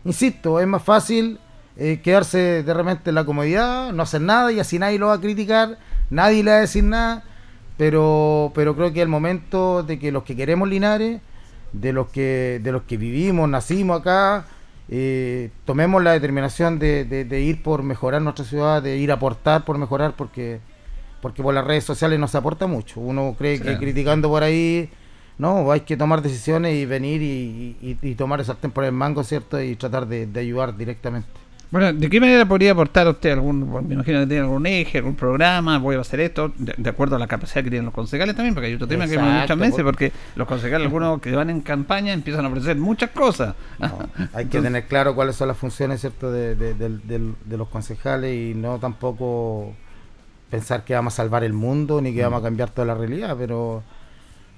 Insisto, es más fácil eh, quedarse de repente en la comodidad, no hacer nada y así nadie lo va a criticar, nadie le va a decir nada, pero, pero creo que es el momento de que los que queremos Linares, de los que, de los que vivimos, nacimos acá, eh, tomemos la determinación de, de- de ir por mejorar nuestra ciudad, de ir a aportar por mejorar, porque porque por las redes sociales no se aporta mucho. Uno cree Sí. que criticando por ahí, no, hay que tomar decisiones y venir y, y- y tomar el sartén por el mango, ¿cierto? Y tratar de, de ayudar directamente. Bueno, ¿de qué manera podría aportar usted algún, me imagino que tiene algún eje, algún programa, voy a hacer esto, de, de acuerdo a la capacidad que tienen los concejales también, porque hay otro tema que Exacto, muchas veces, por- porque los concejales, algunos que van en campaña, empiezan a ofrecer muchas cosas. Hay que tener claro cuáles son las funciones, ¿cierto? De, de- de los concejales y no tampoco pensar que vamos a salvar el mundo ni que vamos a cambiar toda la realidad, pero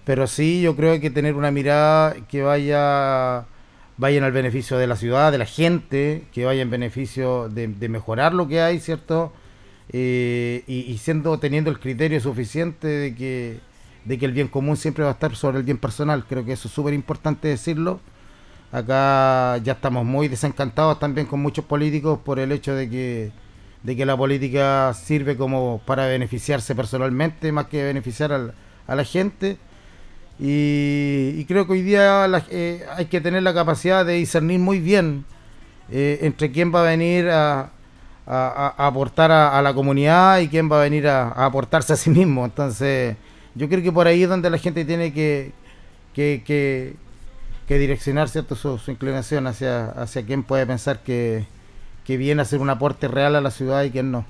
pero sí yo creo que tener una mirada que vaya vayan al beneficio de la ciudad, de la gente, que vaya en beneficio de, mejorar lo que hay, ¿cierto? Eh, y, y siendo teniendo el criterio suficiente de que de que el bien común siempre va a estar sobre el bien personal, creo que eso es súper importante decirlo. Acá ya estamos muy desencantados también con muchos políticos por el hecho de que de que la política sirve como para beneficiarse personalmente más que beneficiar al- a la gente. Y, creo que hoy día eh, hay que tener la capacidad de discernir muy bien eh, entre quién va a venir a, a- aportar a, la comunidad y quién va a venir a, aportarse a sí mismo. Entonces, yo creo que por ahí es donde la gente tiene que, que, que, que direccionar. Su, su inclinación hacia, hacia quién puede pensar que, que viene a hacer un aporte real a la ciudad y quién no.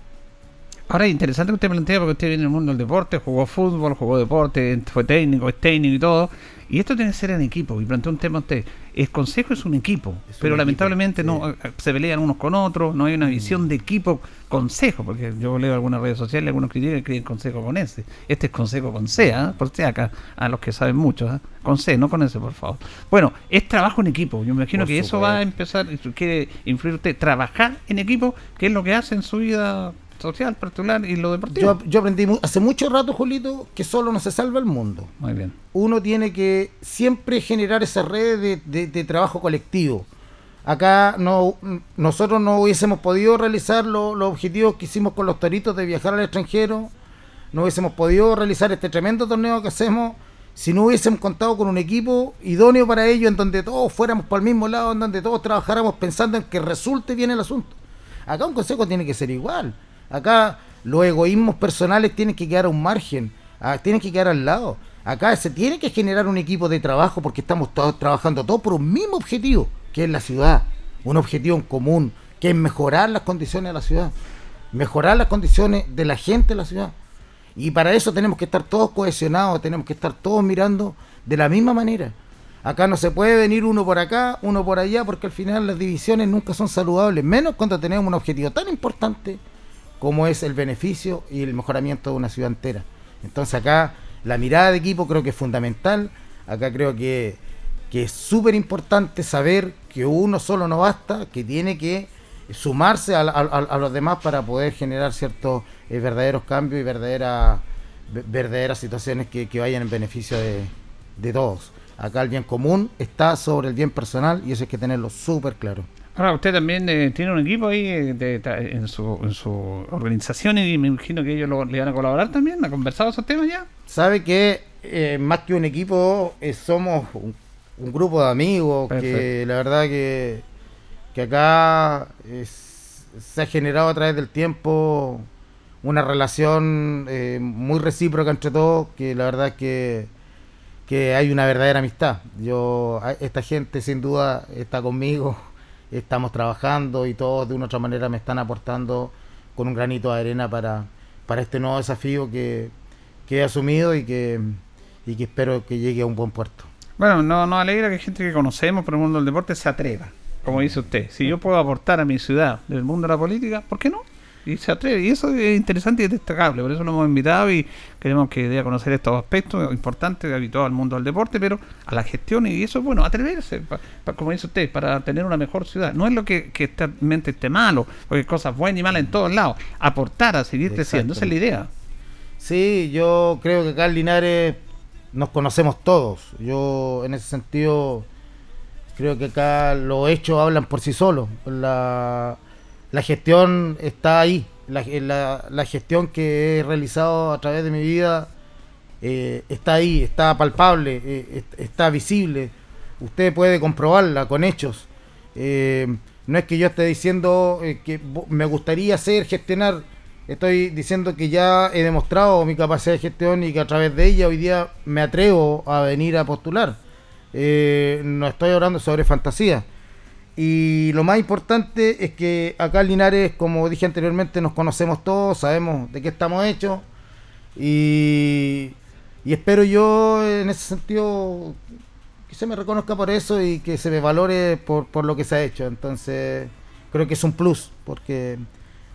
Ahora es interesante que usted plantea porque usted viene del mundo del deporte, jugó fútbol, jugó deporte, fue técnico, es técnico y todo. Y esto tiene que ser en equipo. Y planteó un tema usted. El consejo es un equipo, pero lamentablemente no eh, se pelean unos con otros, no hay una visión de equipo consejo, porque yo leo algunas redes sociales, algunos critican que creen consejo con ese. Este es consejo con C, ¿ah? por si acá, a los que saben mucho, ¿ah? con C, no con ese, por favor. Bueno, es trabajo en equipo. Yo me imagino Por que eso va a empezar, quiere influir usted, trabajar en equipo, que es lo que hace en su vida social, particular y lo deportivo. Yo, yo aprendí mu- hace mucho rato, Julito, que solo no se salva el mundo. Muy bien. Uno tiene que siempre generar esa red de, de- de trabajo colectivo. Acá no, nosotros no hubiésemos podido realizar lo- los objetivos que hicimos con los toritos de viajar al extranjero, no hubiésemos podido realizar este tremendo torneo que hacemos si no hubiésemos contado con un equipo idóneo para ello, en donde todos fuéramos por el mismo lado, en donde todos trabajáramos pensando en que resulte bien el asunto. Acá un consejo tiene que ser igual. Acá los egoísmos personales tienen que quedar a un margen. Ah, tienen que quedar al lado. Acá se tiene que generar un equipo de trabajo porque estamos todos trabajando todos por un mismo objetivo, que es la ciudad. Un objetivo en común, que es mejorar las condiciones de la ciudad. Mejorar las condiciones de la gente de la ciudad. Y para eso tenemos que estar todos cohesionados, tenemos que estar todos mirando de la misma manera. Acá no se puede venir uno por acá, uno por allá, porque al final las divisiones nunca son saludables, menos cuando tenemos un objetivo tan importante como es el beneficio y el mejoramiento de una ciudad entera. Entonces acá la mirada de equipo creo que es fundamental, acá creo que, es súper importante saber que uno solo no basta, que tiene que sumarse a, los demás para poder generar ciertos eh, verdaderos cambios y verdaderas ve- verdaderas situaciones que, que vayan en beneficio de, de todos. Acá el bien común está sobre el bien personal y eso hay que tenerlo súper claro. Ahora, usted también eh, tiene un equipo ahí eh, de- de- en, su, en su organización y me imagino que ellos lo- le van a colaborar también. ¿Ha conversado esos temas ya? Sabe que eh, más que un equipo, eh, somos un, un grupo de amigos que la verdad que, que acá es- se ha generado a través del tiempo una relación muy recíproca entre todos, que la verdad que, que hay una verdadera amistad. Yo, esta gente sin duda está conmigo, estamos trabajando y todos de una u otra manera me están aportando con un granito de arena para, para este nuevo desafío que, que he asumido y que, y que espero que llegue a un buen puerto. Bueno, no, nos alegra que gente que conocemos por el mundo del deporte se atreva, como dice usted. Si yo puedo aportar a mi ciudad del mundo de la política, ¿por qué no? Y se atreve. Y eso es interesante y destacable. Por eso lo hemos invitado y queremos que dé a conocer estos aspectos importantes habituados al mundo del deporte, pero a la gestión. Y eso, bueno, atreverse, pa- pa- como dice usted, para tener una mejor ciudad. No es lo que, que esta mente esté malo, porque hay cosas buenas y malas en todos lados. Aportar a seguir creciendo, esa es la idea. Sí, yo creo que acá en Linares nos conocemos todos. Yo en ese sentido creo que acá los hechos hablan por sí solos. La, la gestión está ahí. La, la- gestión que he realizado a través de mi vida eh, está ahí, está palpable, eh, est- está visible. Usted puede comprobarla con hechos. Eh, no es que yo esté diciendo eh, que me gustaría hacer, gestionar. Estoy diciendo que ya he demostrado mi capacidad de gestión y que a través de ella hoy día me atrevo a venir a postular. Eh, no estoy hablando sobre fantasía. Y lo más importante es que acá en Linares, como dije anteriormente, nos conocemos todos, sabemos de qué estamos hechos. Y, y espero yo, en ese sentido, que se me reconozca por eso y que se me valore por, por lo que se ha hecho. Entonces, creo que es un plus, porque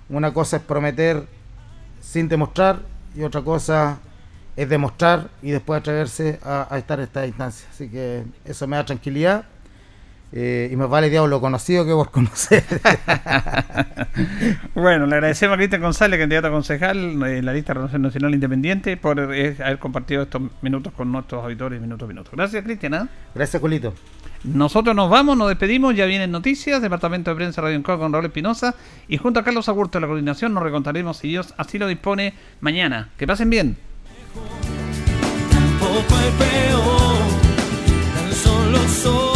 una cosa es prometer sin demostrar y otra cosa es demostrar y después atreverse a, a estar en esta instancia. Así que eso me da tranquilidad. Eh, y más vale diablo conocido que por conocer. Bueno, le agradecemos a Cristian González, candidato a concejal en la lista de Renovación Nacional Independiente, por eh, haber compartido estos minutos con nuestros auditores minuto a minuto. Gracias, Cristian. ¿ah? Gracias, Colito. Nosotros nos vamos, nos despedimos, ya vienen noticias, Departamento de Prensa Radio Encoa con Raúl Espinosa y junto a Carlos Agurto de la coordinación nos recontaremos si Dios así lo dispone mañana. Que pasen bien. Tampoco el peor, tan solo soy